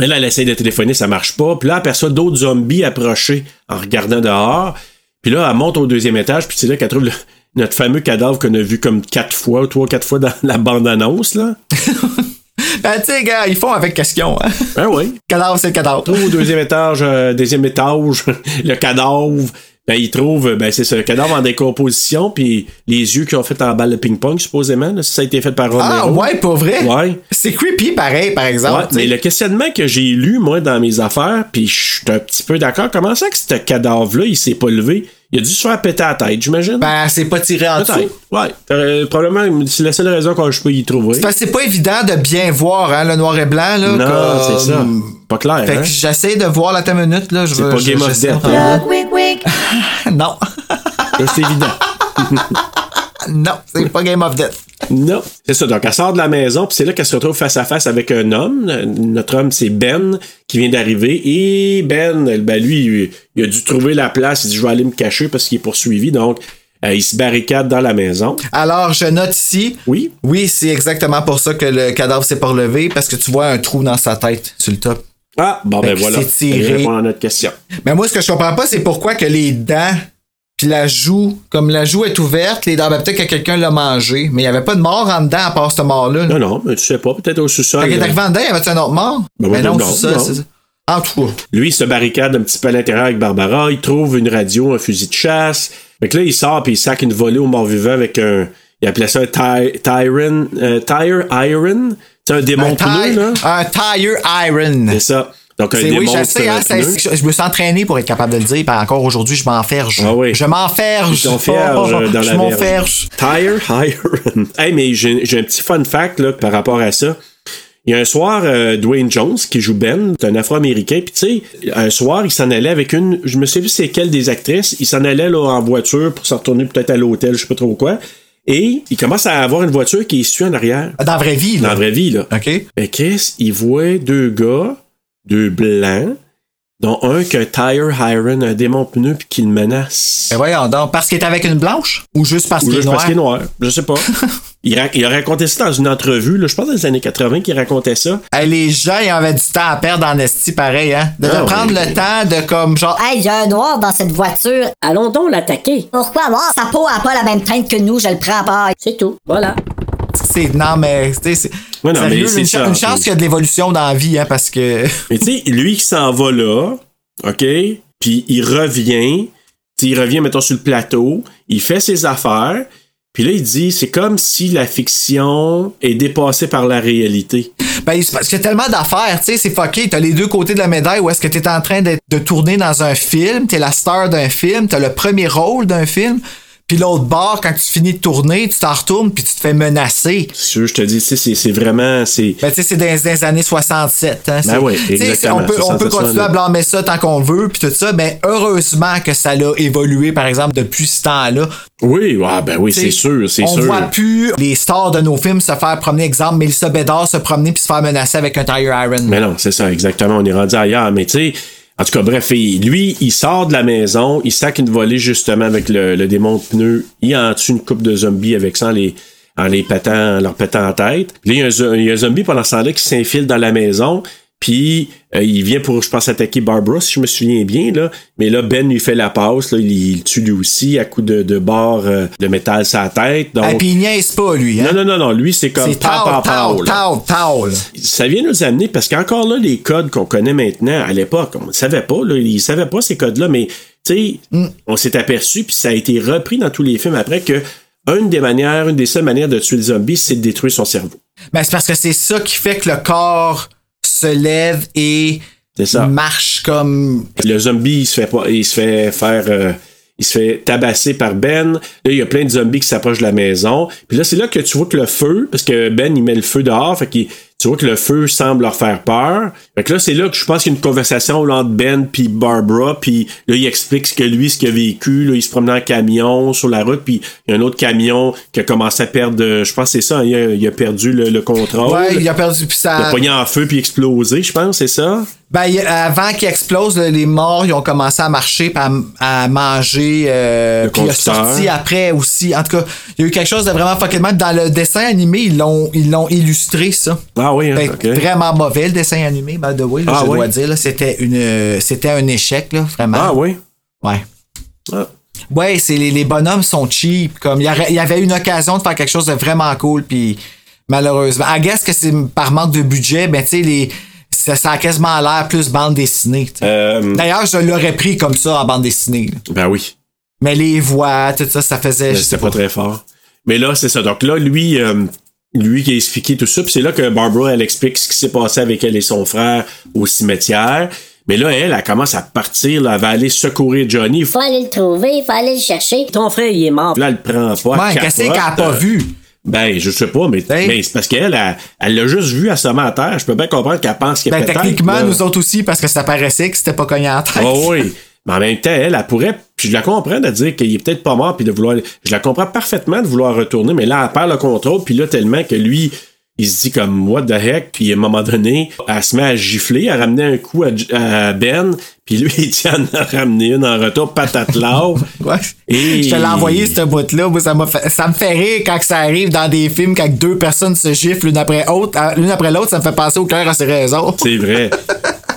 Et là, elle essaye de téléphoner, ça marche pas. Puis là, elle aperçoit d'autres zombies approcher en regardant dehors. Puis là, elle monte au deuxième étage, puis c'est là qu'elle trouve le- notre fameux cadavre qu'on a vu comme quatre fois, trois, quatre fois dans la bande-annonce, là. Ben, tu sais, gars, ils font avec question, hein. Ben oui. Cadavre, c'est le cadavre. Au deuxième étage, euh, deuxième étage, le cadavre. Ben, il trouve, ben, c'est ça, le cadavre en décomposition, puis les yeux qui ont fait en balle de ping-pong, supposément, là, ça a été fait par Romero. Ah, ouais, pas vrai? Ouais. C'est creepy, pareil, par exemple. Ouais, mais le questionnement que j'ai lu, moi, dans mes affaires, puis je suis un petit peu d'accord, comment ça que ce cadavre-là, il s'est pas levé? Il a dû se faire péter la tête, j'imagine? Ben, c'est pas tiré en dessous. Ouais. Euh, probablement, c'est la seule raison que je peux y trouver. C'est pas évident de bien voir, hein, le noir et blanc, là. Non, comme- c'est ça. Pas clair, Fait hein? que j'essaie de voir la ta minute, là. C'est pas je- Game of Death, de- hein? Non. C'est évident. non, c'est pas Game of Death. Non. C'est ça. Donc, elle sort de la maison, puis c'est là qu'elle se retrouve face à face avec un homme. Notre homme, c'est Ben, qui vient d'arriver. Et Ben, ben lui, il a dû trouver la place. Il dit, je vais aller me cacher parce qu'il est poursuivi. Donc, euh, il se barricade dans la maison. Alors, je note ici. Oui. Oui, c'est exactement pour ça que le cadavre s'est pas relevé, parce que tu vois un trou dans sa tête, sur le top. Ah, bon, Fait ben voilà. c'est tiré. À notre question. Mais moi, ce que je comprends pas, c'est pourquoi que les dents, puis la joue, comme la joue est ouverte, les dents, ben, peut-être que quelqu'un l'a mangé, mais il y avait pas de mort en dedans à part ce mort-là. là. Non, non, mais tu sais pas, peut-être au sous-sol. Quand il est là. arrivé en dedans, y avait-tu un autre mort? Ben, Ben ben, non, non, c'est ça, non. c'est ça. En tout cas. Lui, il se barricade un petit peu à l'intérieur avec Barbara. Il trouve une radio, un fusil de chasse. Fait que là, il sort puis il sac une volée au mort-vivant avec un. Il appelait ça un euh, Tire Iron? C'est un démon Un, pneu, tire- là? un tire iron. C'est ça. Donc, un oui, je sais, hein, je, je me suis entraîné pour être capable de le dire, puis encore aujourd'hui, je m'enferge. Ah oui. Je m'enferge. Ils t'enfergent, euh, dans je la m'enferge. Tire Iron. hey, mais j'ai j'ai un petit fun fact là, par rapport à ça. Il y a un soir, euh, Dwayne Jones, qui joue Ben, c'est un Afro-Américain, puis tu sais, un soir, il s'en allait avec une, je me sais plus c'est quelle des actrices, il s'en allait là, en voiture pour s'en retourner peut-être à l'hôtel, je sais pas trop quoi, et il commence à avoir une voiture qui est suit en arrière, Dans la vraie vie, dans là. la vraie vie, là. OK? Mais Chris, il voit deux gars, deux blancs, dont un qui a un tire iron, un démon pneu, puis qui le menace. Mais voyons donc, parce qu'il est avec une blanche? Ou juste parce qu'il est juste noir? parce qu'il est noir. Je sais pas. il, ra- il a raconté ça dans une entrevue, là, je pense dans les années 80 qu'il racontait ça. Hey, les gens, ils avaient du temps à perdre en esti, pareil, hein? De, de Ah, prendre oui. le temps de, comme, genre, Hey, j'ai un noir dans cette voiture. Allons donc l'attaquer. Pourquoi voir? Sa peau a pas la même teinte que nous, je le prends pas. C'est tout. Voilà. C'est. Non, mais. c'est. Ouais, une, une chance qu'il y a de l'évolution dans la vie, hein, parce que. Mais tu sais, lui qui s'en va là, OK? Puis il revient. Il revient, mettons, sur le plateau. Il fait ses affaires. Puis là, il dit, c'est comme si la fiction est dépassée par la réalité. Ben, c'est parce qu'il y a tellement d'affaires, tu sais, c'est fucké. T'as les deux côtés de la médaille où est-ce que t'es en train d'être- de tourner dans un film, t'es la star d'un film, t'as le premier rôle d'un film, Puis l'autre bord, quand tu finis de tourner, tu t'en retournes puis tu te fais menacer. sûr, je te dis, c'est vraiment. c'est Ben, tu sais, c'est dans, dans les années 67. Hein, Ben oui, exactement, On peut, on peut 67, continuer à blâmer ça tant qu'on veut, puis tout ça, mais heureusement que ça l'a évolué, par exemple, depuis ce temps-là. Oui, ah, ben oui, c'est sûr, c'est on sûr. voit plus les stars de nos films se faire promener, exemple, Melissa Bédard se promener puis se faire menacer avec un tire iron. Mais non, c'est ça, exactement. On est rendu ailleurs. Mais tu sais, en tout cas, bref, lui, il sort de la maison, il sac une volée justement avec le, le démon de pneu. Il en tue une coupe de zombies avec ça en les, en les pétant, en leur pétant en tête. Là, il y a un, il y a un zombie pendant ce temps-là qui s'infile dans la maison. Puis euh, il vient pour, je pense, attaquer Barbara, si je me souviens bien. Là. Mais là, Ben lui fait la passe. Là, il, tue lui aussi à coup de, de barre euh, de métal sur la tête. Donc, Et puis il niaise pas, lui. Hein? non, non, non, non. Lui, c'est comme là. ça vient nous amener parce qu'encore là, les codes qu'on connaît maintenant, à l'époque, on ne savait pas, là, ils savaient pas ces codes-là, mais tu sais, Mm. on s'est aperçu, puis ça a été repris dans tous les films après que une des manières, une des seules manières de tuer le zombie, c'est de détruire son cerveau. Ben, c'est parce que c'est ça qui fait que le corps se lève et ça. marche comme. Le zombie, il se fait pas, il se fait faire, euh, il se fait tabasser par Ben. Là, il y a plein de zombies qui s'approchent de la maison. Puis là, c'est là que tu vois que le feu, parce que Ben, il met le feu dehors, fait qu'il tu vois que le feu semble leur faire peur. Fait que là, c'est là que je pense qu'il y a une conversation là, entre Ben puis Barbara, puis là, il explique ce que lui, ce qu'il a vécu. Là, il se promenait en camion sur la route, puis il y a un autre camion qui a commencé à perdre, euh, je pense que c'est ça, hein, il, a, il a perdu le, le contrôle. Ouais, il a perdu. Puis Il a ça. pogné en feu puis explosé, je pense, c'est ça? Ben, avant qu'il explose, là, les morts, ils ont commencé à marcher, à, à manger. Euh, puis il a sorti après aussi. En tout cas, il y a eu quelque chose de vraiment fucking. Dans le dessin animé, ils l'ont, ils l'ont illustré, ça. Ah oui, hein, Ben, ok. Vraiment mauvais, le dessin animé, by the way, là, Ah je oui? dois dire. là. C'était, une, euh, c'était un échec, là, vraiment. Ah oui? Ouais. Ah. Ouais, c'est les, les bonhommes sont cheap. Comme il y, y avait une occasion de faire quelque chose de vraiment cool, puis malheureusement, I guess que c'est par manque de budget, ben tu sais les ça, ça a quasiment l'air plus bande dessinée. Euh, D'ailleurs, je l'aurais pris comme ça en bande dessinée. là. ben oui. Mais les voix, tout ça, ça faisait. Mais je sais C'était pas très fort. Mais là, c'est ça. Donc là, lui, euh, lui qui a expliqué tout ça, puis c'est là que Barbara, elle explique ce qui s'est passé avec elle et son frère au cimetière. Mais là, elle, elle commence à partir, là, elle va aller secourir Johnny. Faut aller le trouver, faut aller le chercher. Ton frère, il est mort. Là, elle le prend pas. Ouais, qu'est-ce qu'elle a pas vu? Ben, je sais pas, mais, mais c'est parce qu'elle, elle l'a juste vu à ce à terre. Je peux bien comprendre qu'elle pense qu'elle Ben, techniquement, là. nous autres aussi, parce que ça paraissait que c'était pas cogné en tête. Oh oui. Mais en même temps, elle, elle pourrait. Puis je la comprends de dire qu'il est peut-être pas mort, puis de vouloir. Je la comprends parfaitement de vouloir retourner, mais là, elle perd le contrôle, puis là, tellement que lui, il se dit comme what the heck, puis à un moment donné, elle se met à gifler, à ramener un coup à, Ben, puis lui, il tient à en ramener une en retour, patate lave. Ouais. Et- Je te l'ai envoyé, ce bout-là. Moi, ça, m'a fait- ça me fait rire quand ça arrive dans des films, quand deux personnes se giflent l'une après l'autre. euh, L'une après l'autre, ça me fait passer au cœur à ses raisons. C'est vrai.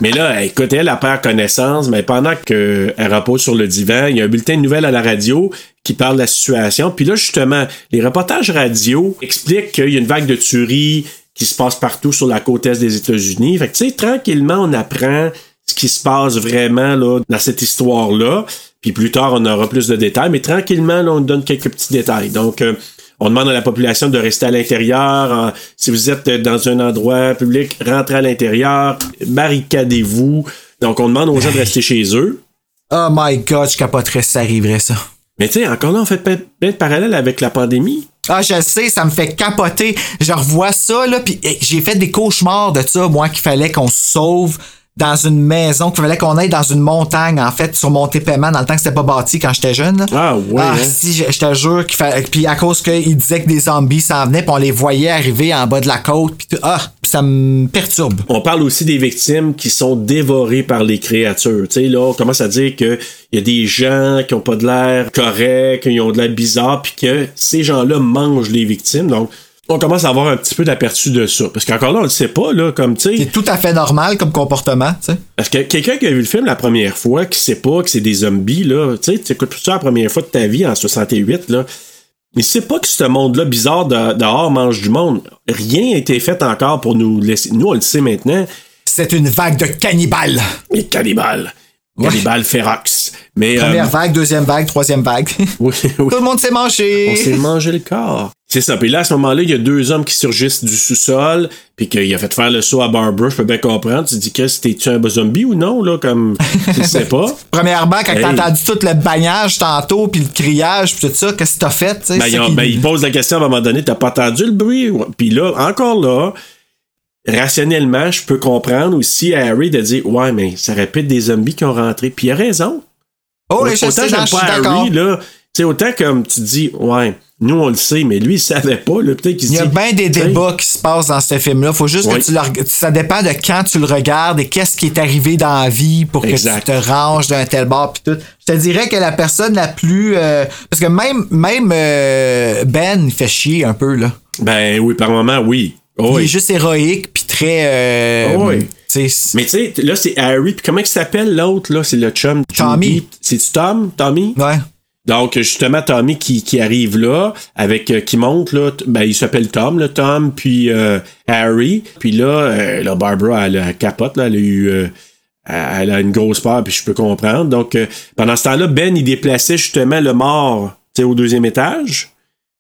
Mais là, écoute, elle, elle perd connaissance, mais pendant qu'elle repose sur le divan, il y a un bulletin de nouvelles à la radio qui parle de la situation. Puis là, justement, les reportages radio expliquent qu'il y a une vague de tueries qui se passe partout sur la côte est des États-Unis. Fait que, tu sais, tranquillement, on apprend ce qui se passe vraiment là, dans cette histoire-là. Puis plus tard, on aura plus de détails, mais tranquillement, là, on donne quelques petits détails. Donc, euh, on demande à la population de rester à l'intérieur. Si vous êtes dans un endroit public, rentrez à l'intérieur, barricadez-vous. Donc, on demande aux gens de rester chez eux. Oh my god, je capoterais si ça arriverait, ça. Mais tu sais, encore là, on fait plein de parallèles avec la pandémie. Ah, je sais, ça me fait capoter. Je revois ça, là, puis eh, j'ai fait des cauchemars de ça, moi, qu'il fallait qu'on sauve dans une maison, qu'il fallait qu'on aille dans une montagne, en fait, sur Monté-Paiement, dans le temps que c'était pas bâti quand j'étais jeune. Ah, ouais, Ah, hein. si, je, je te jure qu'il fallait. Puis à cause qu'il disait que des zombies s'en venaient, puis on les voyait arriver en bas de la côte, puis tout. Ah, ça me perturbe. On parle aussi des victimes qui sont dévorées par les créatures. Tu sais, là, on commence à dire que il y a des gens qui ont pas de l'air correct, qui ont de l'air bizarre, puis que ces gens-là mangent les victimes. Donc, on commence à avoir un petit peu d'aperçu de ça. Parce qu'encore là, on le sait pas, là, comme, tu sais, C'est tout à fait normal comme comportement, tu sais. Parce que quelqu'un qui a vu le film la première fois, qui sait pas que c'est des zombies, là, tu sais, tu écoutes ça la première fois de ta vie en 68, là, mais sait pas que ce monde-là bizarre de- dehors mange du monde. Rien n'a été fait encore pour nous laisser. Nous, on le sait maintenant. C'est une vague de cannibales. Les cannibales. Cannibales férox. Mais, euh, Première vague, deuxième vague, troisième vague. oui, oui. Tout le monde s'est mangé. On s'est mangé le corps. C'est ça. Puis là, à ce moment-là, il y a deux hommes qui surgissent du sous-sol, puis qu'il a fait faire le saut à Barbara. Je peux bien comprendre. Tu te dis, Chris, t'es-tu un zombie ou non, là, comme, tu sais pas. Premièrement, quand Hey. t'as entendu tout le bagnage tantôt, puis le criage, puis tout ça, qu'est-ce que t'as fait? tu sais, Ben, il, a- ben, il pose la question à un moment donné, t'as pas entendu le bruit? Puis là, encore là, rationnellement, je peux comprendre aussi à Harry de dire, ouais, mais ça répète des zombies qui ont rentré. Puis il a raison. Oh, les je autant j'aime pas. Harry, là. Sais, autant comme tu dis, ouais, nous on le sait, mais lui il savait pas, là. Peut-être qu'il se Il y a bien des débats qui se passent dans ce film-là. Faut juste Oui. que tu le Ça dépend de quand tu le regardes et qu'est-ce qui est arrivé dans la vie pour Exact. que tu te ranges d'un tel bord puis tout. Je te dirais que la personne la plus. euh, parce que même, même euh, Ben, il fait chier un peu, là. Ben oui, par moment, oui. Oh, Il oui. est juste héroïque puis très. euh, Oh, oui. Mais tu sais, là, c'est Harry. Puis comment il s'appelle l'autre, là? C'est le chum. Tommy. C'est-tu Tom? Tommy? Ouais. Donc, justement, Tommy qui, qui arrive là, avec euh, qui monte, là, ben, il s'appelle Tom, là, Tom, puis euh, Harry. Puis là, euh, là, Barbara, elle, elle capote, là, elle a eu. euh, elle a une grosse peur, puis je peux comprendre. Donc, euh, pendant ce temps-là, Ben, il déplaçait justement le mort, tu sais, au deuxième étage.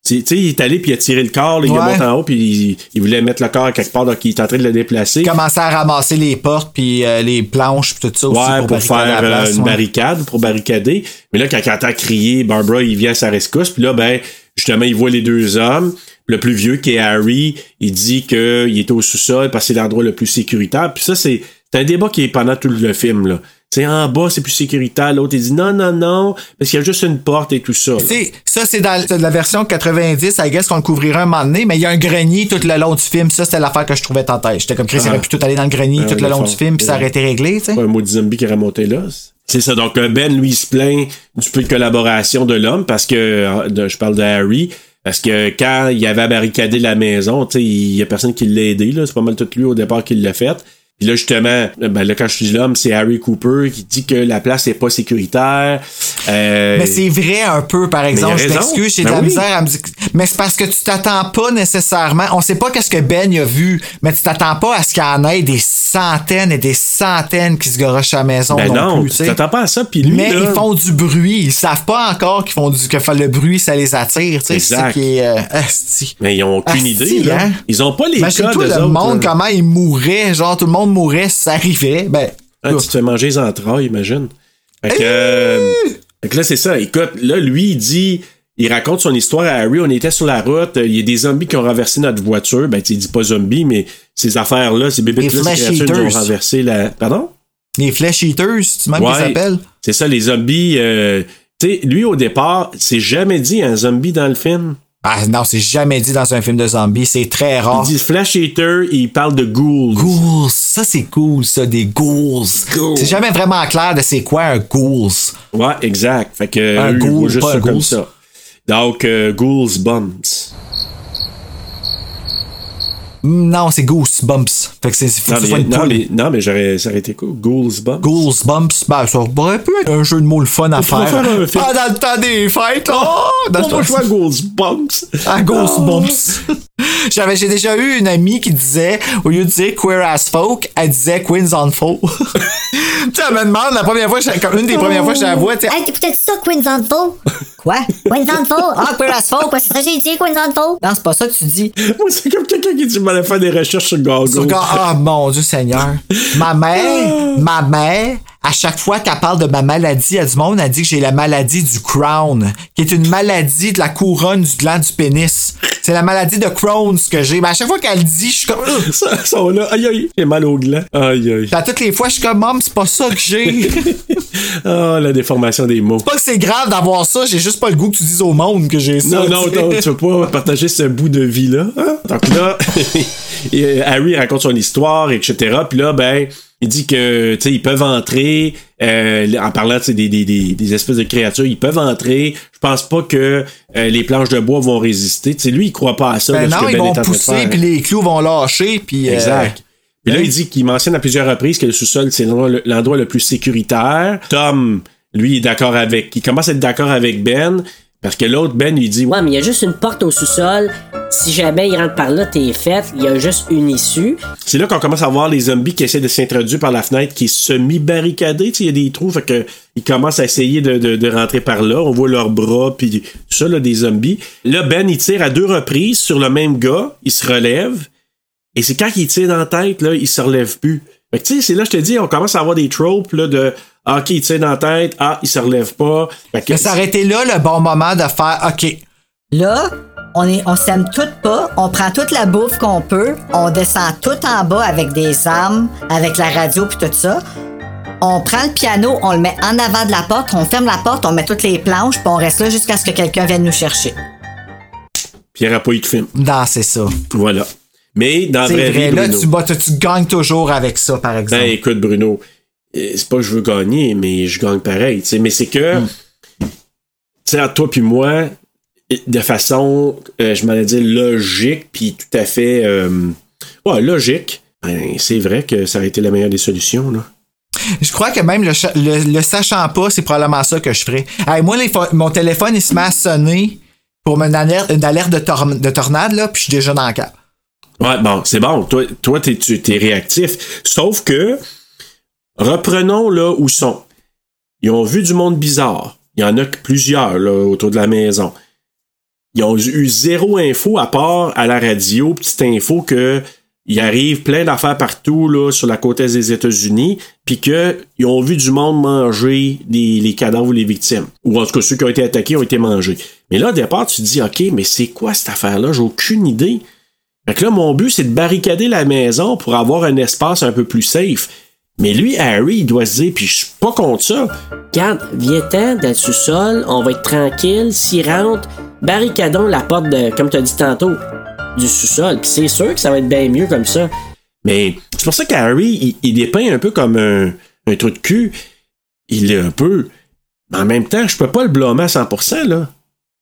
Tu sais, il est allé, puis il a tiré le corps, là, il Ouais. est monté en haut, puis il, il voulait mettre le corps quelque part, donc il est en train de le déplacer. Il commençait à ramasser les portes puis euh, les planches puis tout ça aussi Ouais, pour, pour, barricader faire euh, une ouais. barricade, pour barricader. Mais là, quand il entend crier, Barbara, il vient à sa rescousse. Puis là, ben, justement, il voit les deux hommes. Le plus vieux, qui est Harry, il dit qu'il est au sous-sol parce que c'est l'endroit le plus sécuritaire. Puis ça, c'est c'est un débat qui est pendant tout le film, là. Sais, en bas, c'est plus sécuritaire. L'autre, il dit non, non, non, parce qu'il y a juste une porte et tout ça. là. Tu sais, ça, c'est dans c'est la version 90, I guess qu'on le couvrirait un moment donné, mais il y a un grenier tout le long du film. Ça, c'était l'affaire que je trouvais tentée. J'étais comme Chris, il Ah. aurait pu tout aller dans le grenier Ah, tout le long du film, puis ça aurait été réglé, tu sais. Pas un mot de zombie qui aurait monté là. C'est ça. Donc, euh, Ben, lui, il se plaint du peu de collaboration de l'homme parce que, euh, de- je parle de Harry, parce que quand il avait barricadé la maison, il y a personne qui l'a aidé, là. C'est pas mal tout lui au départ qui l'a fait. Puis là, justement, ben là, quand je dis l'homme, c'est Harry Cooper qui dit que la place n'est pas sécuritaire. Euh, Mais c'est vrai un peu, par exemple. Je m'excuse, j'ai de Ben la oui. misère à me. Mais c'est parce que tu t'attends pas nécessairement. On sait pas qu'est-ce que Ben a vu, mais tu t'attends pas à ce qu'il y en ait des centaines et des centaines qui se garochent à la maison ben non, non, plus, tu t'attends pas à ça. Puis lui, Mais là, ils font du bruit. Ils savent pas encore qu'ils font du que le bruit ça les attire. tu sais. C'est ça Exact. qui est. euh, asti. mais ils ont aucune Asti, idée, là. hein? Ils ont pas les Imagine-toi codes, le eux autres, monde, là. comment ils mourraient. Genre, tout le monde mourrait si ça arrivait. Ben, Ah, tu te fais manger les entrailles, imagine. Fait que, euh, fait que là, c'est ça. Écoute, là, lui, il dit, il raconte son histoire à Harry. On était sur la route. Il y a des zombies qui ont renversé notre voiture. Ben, tu dit pas zombies, mais ces affaires-là, ces bébés là ces nous ont renversé la. Pardon? les flesh eaters, tu même qu'ils Ouais. s'appellent? C'est ça, les zombies. euh, tu sais, lui, au départ, c'est jamais dit un zombie dans le film. Ah non, c'est jamais dit dans un film de zombies. C'est très rare. Il dit Flash Eater, il parle de ghouls. Ghouls, ça c'est cool, ça, des ghouls. Ghouls. C'est jamais vraiment clair de c'est quoi un ghouls. Ouais, exact. Fait que Un ils ghoul, juste pas un comme ghoul. ça. Donc, euh, Ghouls Bumps. Non, c'est Goosebumps. Fait que c'est Non, que mais, non, mais, non, mais j'aurais, ça aurait été cool. Ghouls Bumps. Goosebumps, ben ça aurait pu être un jeu de mots le fun à faire. faire film. Ah, dans le temps des fêtes, là! Dans le On va jouer à Ghouls Bumps. Ah, Goosebumps. J'avais, j'ai déjà eu une amie qui disait, au lieu de dire queer as folk, elle disait Queens on Folk. tu sais, elle me demande la première fois, comme une des premières fois que je la vois, tu sais, Hey, t'écoutais ça, Queens on Faux? Quoi? Queens on Faux? Ah, Queer as Folk, c'est ça que j'ai dit, Queens on Faux? Non, c'est pas ça que tu dis. Moi, c'est comme quelqu'un qui dit, je m'allais faire des recherches sur Google. Sur Ah, mon Dieu Seigneur. Ma mère, ma mère, à chaque fois qu'elle parle de ma maladie à du monde, elle dit que j'ai la maladie du Crown, qui est une maladie de la couronne du gland du pénis. C'est la maladie de Crohn's que j'ai. Mais à chaque fois qu'elle le dit, je suis comme. Ça, ça là. Aïe, aïe. J'ai mal au gland. Aïe, aïe. À toutes les fois, je suis comme, Mom, c'est pas ça que j'ai. Ah, la déformation des mots. pas que c'est grave d'avoir ça, j'ai juste pas le goût que tu dises au monde que j'ai ça. Non, non, tu sais. non, tu veux pas partager ce bout de vie-là. hein? Donc là, Harry raconte son histoire, etc. Puis là, ben, il dit que, tu sais, ils peuvent entrer, euh, en parlant, des, des, des, espèces de créatures, ils peuvent entrer. Je pense pas que euh, les planches de bois vont résister. Tu sais, lui, il croit pas à ça. Ben là, non, ils Ben vont pousser, puis les clous vont lâcher, puis. euh, Exact. Puis là, oui. il dit qu'il mentionne à plusieurs reprises que le sous-sol, c'est l'endroit le, l'endroit le plus sécuritaire. Tom, lui, est d'accord avec. Il commence à être d'accord avec Ben. Parce que l'autre, Ben, il dit Ouais, mais il y a juste une porte au sous-sol. Si jamais il rentre par là, t'es fait. Il y a juste une issue. C'est là qu'on commence à voir les zombies qui essaient de s'introduire par la fenêtre, qui est semi-barricadée. Il y a des trous, fait que ils commencent à essayer de, de- de rentrer par là. On voit leurs bras, puis tout ça, là, des zombies. Là, Ben, il tire à deux reprises sur le même gars. Il se relève. Et c'est quand il tire dans la tête, là, il se relève plus. Fait que tu sais, c'est là, je te dis, on commence à avoir des tropes, là, de OK, il tire dans la tête, ah, il se relève pas. Fait que- Mais ça aurait été là le bon moment de faire OK. Là, on est, on s'aime toutes pas, on prend toute la bouffe qu'on peut, on descend tout en bas avec des armes, avec la radio puis tout ça. On prend le piano, on le met en avant de la porte, on ferme la porte, on met toutes les planches, puis on reste là jusqu'à ce que quelqu'un vienne nous chercher. Puis il n'y aura pas eu de film. Non, c'est ça. Voilà. Mais dans la C'est vraie vrai. vie, Là, Bruno, tu, bats- tu, tu gagnes toujours avec ça, par exemple. Ben écoute, Bruno, c'est pas que je veux gagner, mais je gagne pareil. Mais c'est que, Hmm. tu sais, entre toi puis moi, de façon, euh, je m'allais dire logique, puis tout à fait, euh, ouais, logique, ben, c'est vrai que ça aurait été la meilleure des solutions, là. Je crois que même le, le, le sachant pas, c'est probablement ça que je ferais. Hey, moi, les mon téléphone, il se met à sonner pour une alerte, une alerte de, tor- de tornade, là, puis je suis déjà dans le cap. Ouais, bon, c'est bon. Toi, toi t'es, tu es réactif? Sauf que, reprenons là où sont. Ils ont vu du monde bizarre. Il y en a plusieurs autour de la maison. Ils ont eu zéro info à part à la radio, petite info que il arrive plein d'affaires partout là, sur la côte est des États-Unis, puis qu'ils ont vu du monde manger les cadavres ou les victimes. Ou en tout cas, ceux qui ont été attaqués ont été mangés. Mais là, au départ, tu te dis, OK, mais c'est quoi cette affaire-là? J'ai aucune idée. Fait que là, mon but, c'est de barricader la maison pour avoir un espace un peu plus safe. Mais lui, Harry, il doit se dire, puis je suis pas contre ça. Regarde, viens-t'en dans le sous-sol, on va être tranquille. S'il rentre, barricadons la porte de, comme tu as dit tantôt, du sous-sol. Puis c'est sûr que ça va être bien mieux comme ça. Mais c'est pour ça qu'Harry, il, il dépeint un peu comme un, un trou de cul. Il est un peu. Mais en même temps, je peux pas le blâmer à 100%, là.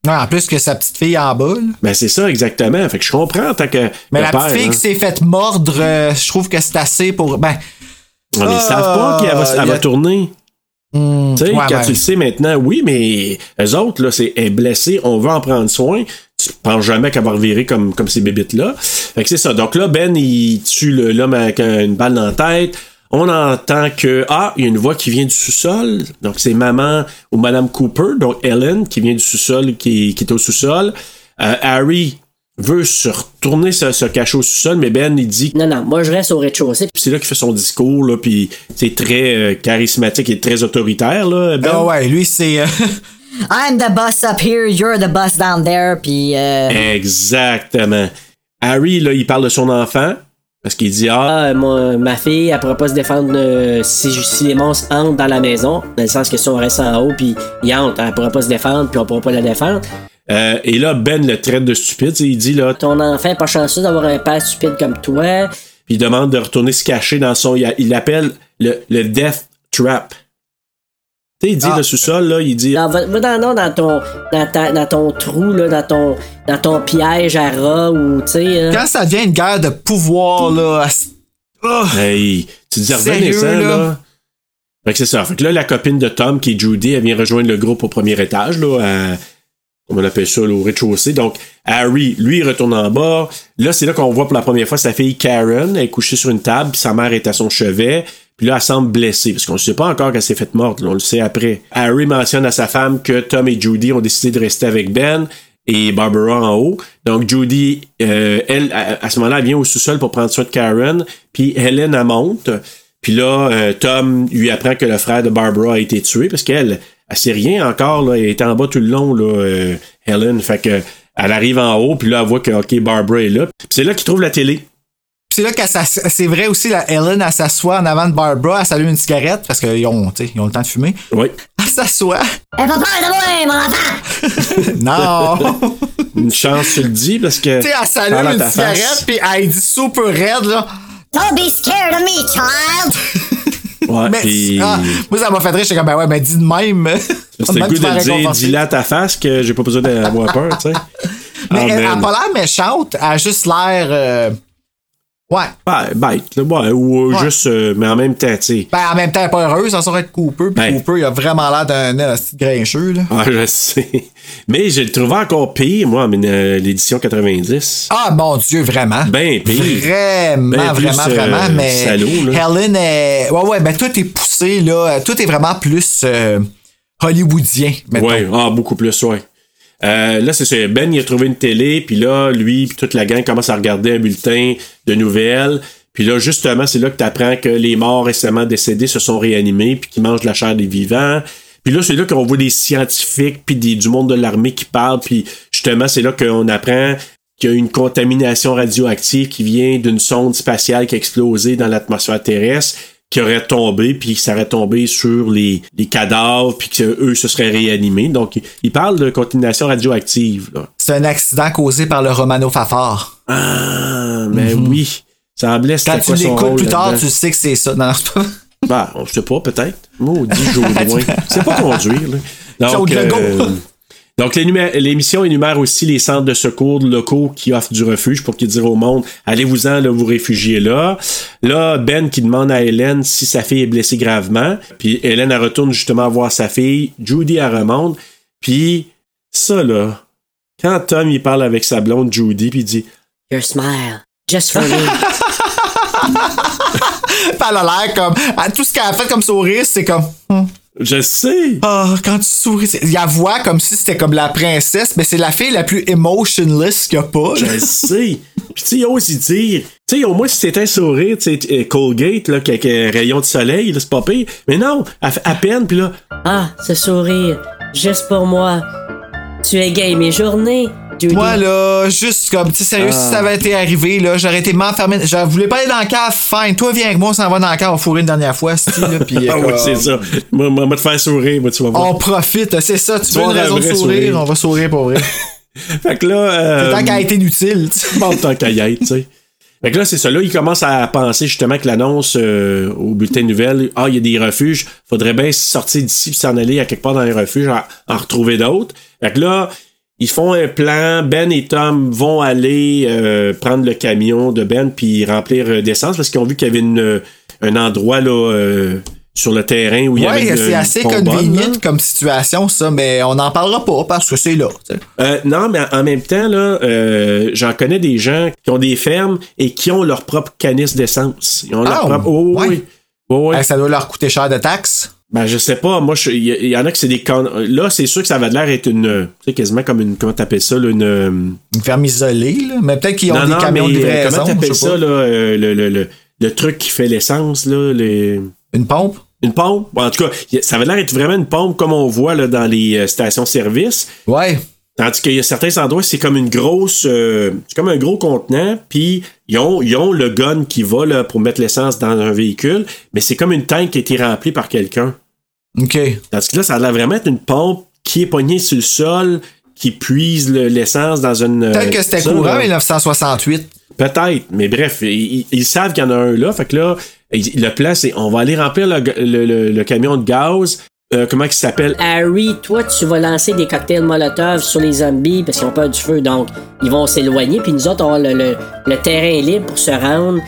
Non, en plus que sa petite fille en bas. là. Ben, c'est ça, exactement. Fait que je comprends en tant que. Mais la père, petite fille hein. qui s'est faite mordre, euh, je trouve que c'est assez pour. Ben. On ne savent pas qu'elle va, elle va tourner. hmm, Tu sais, ouais, quand ouais. tu le sais maintenant, oui, mais eux autres, là, c'est elle est blessée, on veut en prendre soin. Tu penses jamais qu'elle va revirer comme, comme ces bébites-là. Fait que c'est ça. Donc là, Ben, il tue l'homme avec un- une balle dans la tête. On entend que, ah, il y a une voix qui vient du sous-sol. Donc c'est maman ou Madame Cooper, donc Ellen, qui vient du sous-sol, qui, qui est au sous-sol. Euh, Harry veut se retourner se, se cacher au sous-sol, mais Ben, il dit Non, non, moi je reste au rez-de-chaussée. puis c'est là qu'il fait son discours, là, puis c'est très euh, charismatique et très autoritaire, là, Ben. Ah ouais, lui, c'est. euh, I'm the boss up here, you're the boss down there, puis euh, Exactement. Harry, là, il parle de son enfant, parce qu'il dit, ah, Ah, moi, ma fille, elle pourra pas se défendre euh, si, si les monstres entrent dans la maison. Dans le sens que si on reste en haut, puis ils entrent, elle pourra pas se défendre, puis on pourra pas la défendre. Euh, et là, Ben le traite de stupide, il dit, là, Ton enfant est pas chanceux d'avoir un père stupide comme toi. puis il demande de retourner se cacher dans son, il, l'appelle le, le Death Trap. Tu sais, il dit, Ah. le sous-sol, là, il dit, Non, va, dans, non, dans ton, dans, ta- dans ton trou, là, dans ton, dans ton piège à rat, ou, tu sais, euh, Quand ça devient une guerre de pouvoir, là. Oh! Hey, tu dis revenez là? là. Fait que c'est ça. Fait que là, la copine de Tom, qui est Judy, elle vient rejoindre le groupe au premier étage, là, à, on appelle ça, au rez-de-chaussée. Donc, Harry, lui, il retourne en bas. Là, c'est là qu'on voit pour la première fois sa fille Karen, elle est couchée sur une table, sa mère est à son chevet. Puis là, elle semble blessée, parce qu'on ne sait pas encore qu'elle s'est faite morte, on le sait après. Harry mentionne à sa femme que Tom et Judy ont décidé de rester avec Ben et Barbara en haut. Donc Judy, euh, elle, à, à ce moment-là, elle vient au sous-sol pour prendre soin de Karen. Puis Helen, elle monte. Puis là, euh, Tom lui apprend que le frère de Barbara a été tué parce qu'elle, elle sait rien encore. Là, elle est en bas tout le long, là, euh, Helen. Fait que elle arrive en haut, puis là, elle voit que OK, Barbara est là. Puis c'est là qu'il trouve la télé. Puis c'est là qu'elle c'est vrai aussi, la Ellen, elle s'assoit en avant de Barbara, elle s'allume une cigarette parce qu'ils ont, tu sais, ils ont le temps de fumer. Oui. Elle s'assoit. Peur de moi, mon enfant! Non! Une chance, tu le dis, parce que. tu sais, elle s'allume une cigarette, puis elle dit super raide, là. Don't be scared of me, child! Ouais, Mais, ah, moi, ça m'a fait rire, j'étais comme, ben ouais, mais dis de même. C'était le goût de dire, réconforter. dis-la à ta face que j'ai pas besoin d'avoir peur, tu sais. Mais Ah, elle, elle a man. pas l'air méchante, elle a juste l'air. euh, Ouais. Ben, bête, là, ouais, ou euh, Ouais. juste, euh, mais en même temps, tu sais. Ben, en même temps, elle est pas heureuse, ça saurait être Cooper. Puis Ben. Cooper, il a vraiment l'air d'un petit grincheux, là. Ah, je sais. Mais je le trouvais encore pire, moi, euh, l'édition 90. Ah, mon Dieu, vraiment. Ben pire. Vraiment, Ben plus, vraiment, euh, vraiment. Mais salaud, là. Helen est. Ouais, ouais, ben tout est poussé, là. Tout est vraiment plus euh, hollywoodien, mettons. Ouais, ah, beaucoup plus, ouais. Euh, là, c'est ça. Ben, il a trouvé une télé, puis là, lui, puis toute la gang commence à regarder un bulletin de nouvelles. Puis là, justement, c'est là que tu apprends que les morts récemment décédés se sont réanimés, puis qu'ils mangent de la chair des vivants. Puis là, c'est là qu'on voit des scientifiques, puis du monde de l'armée qui parlent, puis justement, c'est là qu'on apprend qu'il y a une contamination radioactive qui vient d'une sonde spatiale qui a explosé dans l'atmosphère terrestre, qui aurait tombé, puis ça aurait tombé sur les, les cadavres, puis qu'eux se seraient réanimés. Donc, il- il parle de contamination radioactive. Là. C'est un accident causé par le Romano Fafard. Ah, mais oui. Ça semblait c'était Quand tu l'écoutes plus tard, tu sais que c'est ça. Non, pas. Ben, on sait pas, peut-être. Maudit Jodoin. C'est pas conduire, là. Donc, euh, donc l'émission énumère aussi les centres de secours locaux qui offrent du refuge pour qu'ils disent au monde allez-vous-en, là, vous réfugiez là. Là, Ben qui demande à Hélène si sa fille est blessée gravement. Puis Hélène, elle retourne justement voir sa fille. Judy, elle remonte. Puis ça, là, quand Tom, il parle avec sa blonde Judy, puis il dit Your smile. Just for me. Elle a l'air comme. Tout ce qu'elle a fait comme sourire, c'est comme. hum. Je sais! Ah, quand tu souris, c'est- il la voit comme si c'était comme la princesse, mais c'est la fille la plus emotionless qu'il y a pas. là. Je sais. Puis tu sais, il y a aussi dire, tu sais, au moins si c'était un sourire, tu sais, euh, Colgate, là, avec un rayon de soleil, là, c'est pas pire. Mais non, à, à peine, puis là, Ah, ce sourire. Juste pour moi. Tu es gay mes journées, Moi, là, juste comme, tu sais, sérieux, si ça avait été arrivé, là, j'aurais été m'enfermer. Je voulais pas aller dans la cave, fine. Toi, viens avec moi, on s'en va dans la cave, on fourrer une dernière fois, là, ah ouais, c'est ça. Moi, moi, moi, te faire sourire, moi, tu vas voir. On profite, c'est ça. Tu veux une raison de sourire, sourire. on va sourire pour vrai. Fait que là. Euh, Tant a été inutile, tu sais. Bon, tant qu'à y être, tu sais. Fait que là, c'est ça. Là, il commence à penser justement que l'annonce euh, au bulletin de nouvelles, ah, il y a des refuges, faudrait bien sortir d'ici puis s'en aller à quelque part dans les refuges, en, en retrouver d'autres. Fait que là, ils font un plan. Ben et Tom vont aller euh, prendre le camion de Ben puis remplir euh, d'essence parce qu'ils ont vu qu'il y avait une, un endroit là euh, sur le terrain où il y avait Ouais, c'est assez convenient comme situation, ça, mais on n'en parlera pas parce que c'est là. Euh, non, mais en même temps, là, euh, j'en connais des gens qui ont des fermes et qui ont leur propre canis d'essence. Ils ont leur Ah, propre. Oh, ouais. oui. Oh, oui. Ça doit leur coûter cher de taxes. Ben, je sais pas. Moi, je- il y, en a que c'est des. can- Là, c'est sûr que ça va de l'air être une. euh, Tu sais, quasiment comme une. Comment t'appelles ça, là, une. euh, Une ferme isolée, là. Mais peut-être qu'ils ont non, des non, camions mais, de euh, livraison. Comment t'appelles ça, pas. là, euh, le, le, le, le truc qui fait l'essence, là, les. Une pompe? Une pompe? Bon, en tout cas, ça va de l'air être vraiment une pompe comme on voit là, dans les stations-service. Ouais. Tandis qu'il y a certains endroits, c'est comme une grosse. euh, c'est comme un gros contenant, puis ils ont, ils ont le gun qui va là, pour mettre l'essence dans un véhicule, mais c'est comme une tank qui a été remplie par quelqu'un. OK. Tandis que là, ça a l'air vraiment être une pompe qui est pognée sur le sol, qui puise le- l'essence dans une. Peut-être euh, que c'était courant, là. 1968. Peut-être, mais bref, ils, savent qu'il y en a un là. Fait que là, ils- le plan, c'est on va aller remplir le, le- le- le camion de gaz. Euh, comment il s'appelle? Harry, toi, tu vas lancer des cocktails Molotov sur les zombies parce qu'ils ont peur du feu. Donc, ils vont s'éloigner. Puis nous autres, on va le, le- le terrain libre pour se rendre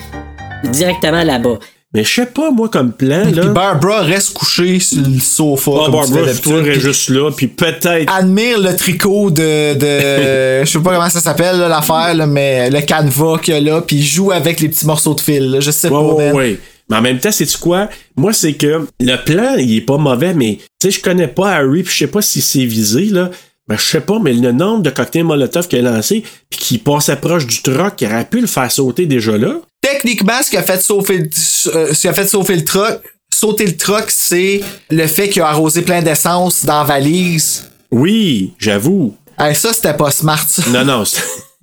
directement là-bas. Mais je sais pas, moi, comme plan, Puis là. Barbara reste couchée sur le sofa. Ah, comme Barbara, trouverais puis juste là, puis peut-être. Admire le tricot de. de je sais pas comment ça s'appelle, là, l'affaire, là, mais le canevas qu'il y a là, puis il joue avec les petits morceaux de fil. là. Je sais Ouais, pas, ouais, ouais. Mais en même temps, c'est quoi? Moi, c'est que le plan, il est pas mauvais, mais tu sais, je connais pas Harry, puis je sais pas si c'est visé, là. Ben, je sais pas, mais le nombre de cocktails Molotov qu'il a lancé, puis qui passait proche du truck, il aurait pu le faire sauter déjà là. Techniquement, ce qui a fait sauter, le- euh, ce qui a fait sauter le truck, sauter le truck, c'est le fait qu'il a arrosé plein d'essence dans la valise. Oui, j'avoue. Hey, ça, c'était pas smart. ça. Non, non.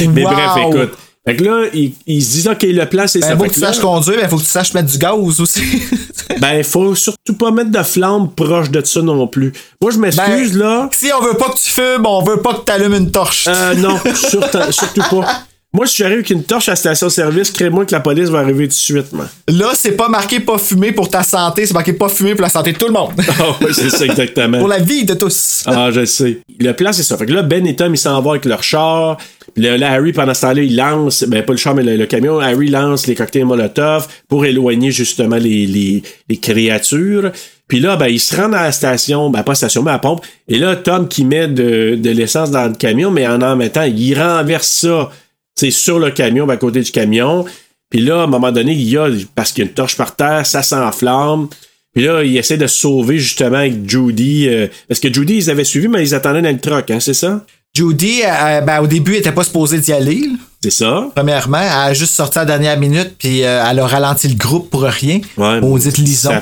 mais Wow. bref, écoute. Fait que là, ils, ils se disent, OK, le plan, c'est Ben, ça. faut que que tu saches conduire, mais faut que tu saches mettre du gaz aussi. ben, faut surtout pas mettre de flamme proche de ça non plus. Moi, je m'excuse, Ben, là. Si on veut pas que tu fumes, on veut pas que tu allumes une torche. Euh, non, surtout, surtout pas. Moi, si j'arrive avec une torche à la station-service, crée-moi que la police va arriver tout de suite, man. Là, c'est pas marqué pas fumer pour ta santé, c'est marqué pas fumer pour la santé de tout le monde. Ah ouais, c'est ça exactement. pour la vie de tous. Ah, je sais. Le plan, c'est ça. Fait que là, Ben et Tom, ils s'en vont avec leur char. Puis là, là, Harry, pendant ce temps-là, il lance, ben pas le char, mais le, le camion, Harry lance les cocktails Molotov pour éloigner justement les, les, les créatures. Puis là, ben, il se rend à la station, ben pas station, mais à la pompe. Et là, Tom qui met de, de l'essence dans le camion, mais en en mettant, il renverse ça, c'est sur le camion, ben, à côté du camion. Puis là, à un moment donné, il y a, parce qu'il y a une torche par terre, ça s'enflamme. Puis là, il essaie de sauver justement avec Judy. euh, parce que Judy, ils avaient suivi, mais ils attendaient dans le truck, hein, c'est ça? Judy, euh, ben, au début, elle était pas supposée d'y aller. C'est ça? Premièrement, elle a juste sorti à la dernière minute, puis euh, elle a ralenti le groupe pour rien. Ouais. Maudite Lison.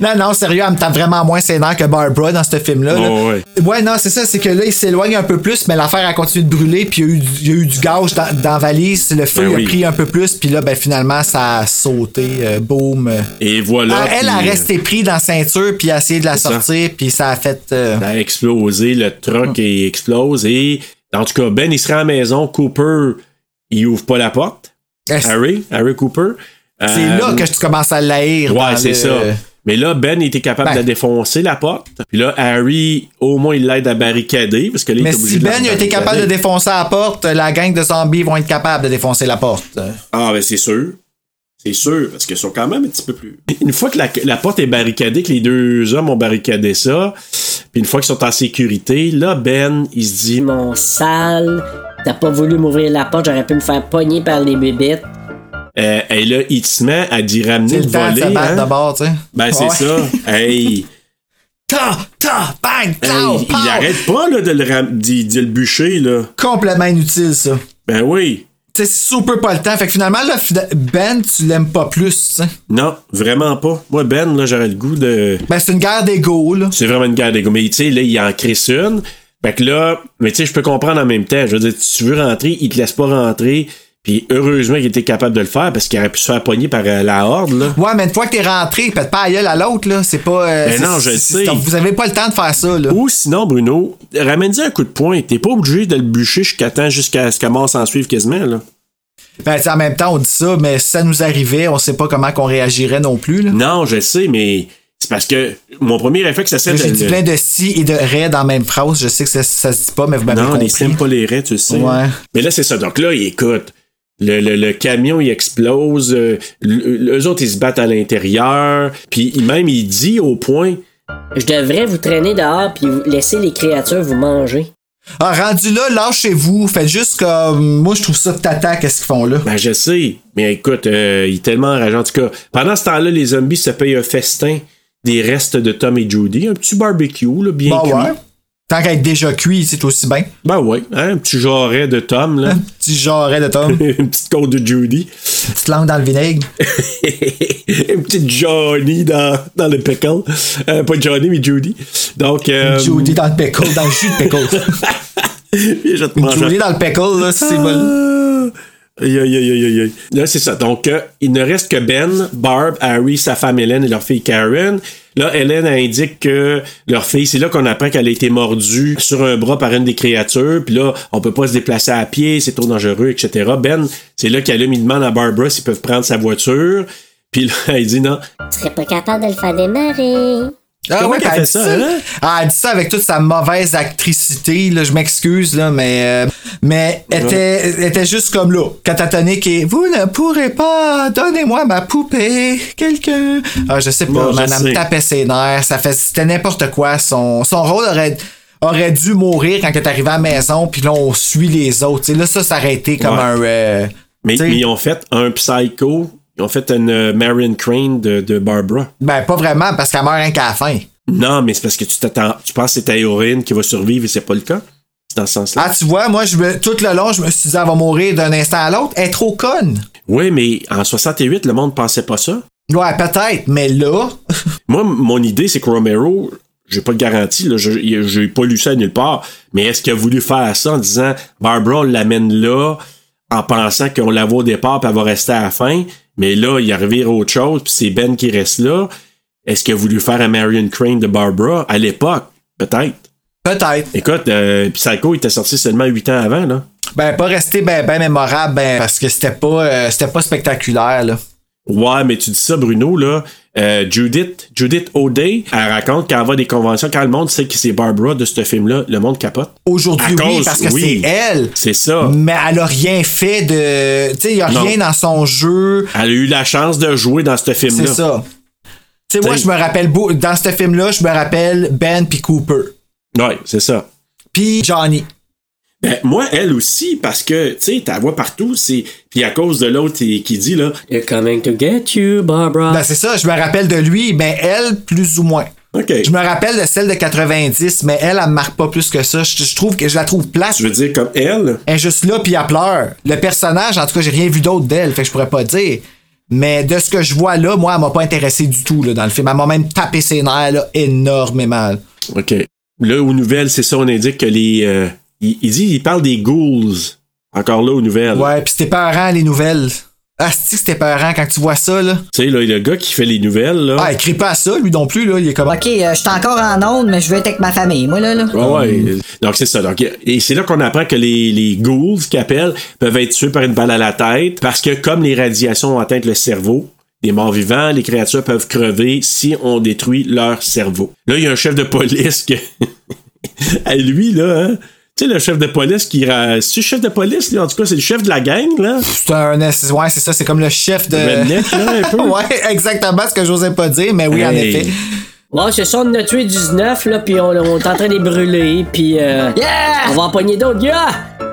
Non, non, sérieux, elle me tape vraiment moins nerfs que Barbara dans ce film-là. là. Oh, ouais. Ouais, non, c'est ça, c'est que là, il s'éloigne un peu plus, mais l'affaire a continué de brûler, puis il y a eu, du- il y a eu du gaz dans, dans la valise, le feu Ben a oui. pris un peu plus, puis là, ben finalement, ça a sauté, euh, Ah, boum. Et voilà. elle, elle a puis, euh, resté pris dans la ceinture, puis a essayé de la C'est ça. sortir, puis ça a fait. euh, Ça a explosé, le truck Hmm. il explose et en tout cas, Ben il se rend à la maison, Cooper il ouvre pas la porte. Harry, Harry Cooper. c'est Euh, là que je commence à l'haïr. Ouais, c'est le- ça. Mais là, Ben était capable Ben. de défoncer la porte. Puis là, Harry, au moins, il l'aide à barricader. Parce que là, il Mais est obligé si de Ben a été capable de défoncer la porte, la gang de zombies vont être capables de défoncer la porte. Ah, ben c'est sûr. C'est sûr, parce qu'ils sont quand même un petit peu plus. Une fois que la, la porte est barricadée, que les deux hommes ont barricadé ça, puis une fois qu'ils sont en sécurité, là, Ben, il se dit Mon sale, t'as pas voulu m'ouvrir la porte, j'aurais pu me faire pogner par les bébites. euh, et là, il se met à dire ramener le le temps de se volet. battre hein? d'abord, tu sais. Ben, c'est Ouais. ça. Hey! Ta, ta, bang, Hey, pow, il arrête pas là, de, le ram- d'y le bûcher, là. Complètement inutile, ça. Ben oui. Tu sais, c'est super pas le temps. Fait que finalement, là, Ben, tu l'aimes pas plus, tu sais. Non, vraiment pas. Moi, Ben, là, j'aurais le goût de. Ben, c'est une guerre d'ego, là. C'est vraiment une guerre d'égo. Mais tu sais, là, il en crisse une. Fait que là, mais tu sais, je peux comprendre en même temps. Je veux dire, si tu veux rentrer, il te laisse pas rentrer. Puis heureusement qu'il était capable de le faire parce qu'il aurait pu se faire pogner par euh, la horde, là. Ouais, mais une fois que t'es rentré, pète pas à gueule à l'autre, là. C'est pas. euh, c'est- non, je sais. Vous avez pas le temps de faire ça, là. Ou sinon, Bruno, ramène-y un coup de poing. T'es pas obligé de le bûcher jusqu'à temps, jusqu'à ce qu'à mort s'en suive quasiment, là. Ben, en même temps, on dit ça, mais si ça nous arrivait, on sait pas comment qu'on réagirait non plus, là. Non, je sais, mais c'est parce que mon premier réflexe, ça serait J'ai dit plein de si et de ré dans la même phrase. Je sais que ça, ça se dit pas, mais vous m'avez Non, compris. les sème pas les raies, tu sais. Ouais. Mais là, c'est ça. Donc là, écoute, le, le- le camion, il explose. euh, eux autres, ils se battent à l'intérieur. Puis même, il dit au point... Je devrais vous traîner dehors puis vous laisser les créatures vous manger. Ah, rendu là, lâchez-vous. Faites juste comme. Moi, je trouve ça tata, qu'est-ce qu'ils font là? Ben, je sais. Mais écoute, euh, il est tellement enrageant. En tout cas, pendant ce temps-là, les zombies se payent un festin des restes de Tom et Judy. Un petit barbecue, là, bien Bah cuit. ouais. Tant qu'à être déjà cuit, c'est aussi bien. Ben ouais, hein, un petit jarret de Tom, là. Petit jarret de Tom. Une petite côte de Judy. Petite langue dans le vinaigre. Une petite Johnny dans, dans le pickle. Euh, pas Johnny, mais Judy. Donc, euh, Judy dans le pickle, dans le jus de pickle. je te. Judy dans le pickle, là, c'est bon. Ah. Aïe, aïe, aïe, aïe. Là, c'est ça. Donc, euh, il ne reste que Ben, Barb, Harry, sa femme Hélène et leur fille Karen. Là, Hélène indique que leur fille, c'est là qu'on apprend qu'elle a été mordue sur un bras par une des créatures. Puis là, on peut pas se déplacer à pied, c'est trop dangereux, etc. Ben, c'est là qu'elle il demande à Barbara s'ils peuvent prendre sa voiture. Puis là, elle dit non. Je serais pas capable de le faire démarrer. Ah ouais, qu'elle elle fait dit ça, ça. hein? Ah, elle dit ça avec toute sa mauvaise actricité, là, je m'excuse, là, mais, euh, mais elle était, était juste comme là, catatonique et vous ne pourrez pas, donnez-moi ma poupée, quelqu'un. Ah, je sais pas, Non, madame sais. tapait ses nerfs, ça fait, c'était n'importe quoi, son, son rôle aurait, aurait dû mourir quand elle est arrivée à la maison, puis là, on suit les autres, tu sais, là, ça, ça aurait été comme Ouais. un, euh, Mais, mais ils ont fait un psycho. Ont fait une euh, Marion Crane de, de Barbara. ben, pas vraiment, parce qu'elle meurt rien qu'à la fin. Non, mais c'est parce que tu t'attends. Tu penses que c'est ta héroïne qui va survivre et c'est pas le cas. C'est dans ce sens-là. Ah, tu vois, moi, je me, tout le long, je me suis dit, elle va mourir d'un instant à l'autre. Elle est trop conne. Oui, mais en 68, le monde pensait pas ça. Ouais, peut-être, mais là, Moi, mon idée, c'est que Romero, j'ai pas de garantie, là, je- j'ai pas lu ça nulle part, mais est-ce qu'il a voulu faire ça en disant Barbara, on l'amène là en pensant qu'on la voit au départ puis elle va rester à la fin, mais là, il arrive autre chose puis c'est Ben qui reste là. Est-ce qu'il a voulu faire un Marion Crane de Barbara? À l'époque? Peut-être. peut-être. Écoute, euh, Psycho était sorti seulement 8 ans avant, là. Ben, pas rester ben, ben mémorable, ben, parce que c'était pas, euh, c'était pas spectaculaire, là. Ouais, mais tu dis ça, Bruno, là. euh, Judith, Judith O'Day, elle raconte qu'elle va à des conventions. Quand le monde sait que c'est Barbara de ce film-là, le monde capote. Aujourd'hui, oui, cause- parce que oui. c'est elle. C'est ça. Mais elle a rien fait de. Tu sais, il y a Non. rien dans son jeu. Elle a eu la chance de jouer dans ce film-là. C'est ça. Tu sais, moi, je me rappelle, dans ce film-là, je me rappelle Ben puis Cooper. Ouais, c'est ça. Puis Johnny. Ben, moi, elle aussi, parce que, tu sais, ta voix partout, c'est. Puis à cause de l'autre qui dit, là. They're coming to get you, Barbara. Ben, c'est ça, je me rappelle de lui, ben, elle, plus ou moins. OK. Je me rappelle de celle de 90, mais elle, elle me marque pas plus que ça. Je, je trouve que je la trouve plate. Je veux dire, comme elle? Elle est juste là, puis elle pleure. Le personnage, en tout cas, j'ai rien vu d'autre d'elle, fait que je pourrais pas dire. Mais de ce que je vois là, moi, elle m'a pas intéressé du tout là, dans le film. Elle m'a même tapé ses nerfs là, énormément. OK. Là, aux nouvelles, c'est ça, on indique que les. euh, il, il dit, il parle des ghouls. Encore là, aux nouvelles. Ouais, puis c'était peurant, les nouvelles. Ah, c'est c'était peurant quand tu vois ça, là? Tu sais, là, le gars qui fait les nouvelles, là. Ah, il crie pas à ça, lui non plus, là. Il est comme. OK, euh, je suis encore en onde, mais je veux être avec ma famille, moi, là. là. Ouais, ouais. Donc, c'est ça. Donc, et c'est là qu'on apprend que les, les ghouls, qu'ils appellent, peuvent être tués par une balle à la tête parce que, comme les radiations ont atteint le cerveau des morts vivants, les créatures peuvent crever si on détruit leur cerveau. Là, il y a un chef de police que. à lui, là, hein. Tu sais, le chef de police qui. C'est le chef de police, lui, en tout cas, c'est le chef de la gang, là. C'est un. Ouais, c'est ça, c'est comme le chef de. Redneck, là, un peu. ouais, exactement ce que j'osais pas dire, mais oui, en effet. Ouais, c'est ça, on en a tué 19, là, puis on, on est en train de les brûler, puis euh, Yeah! on va en pogner d'autres, gars!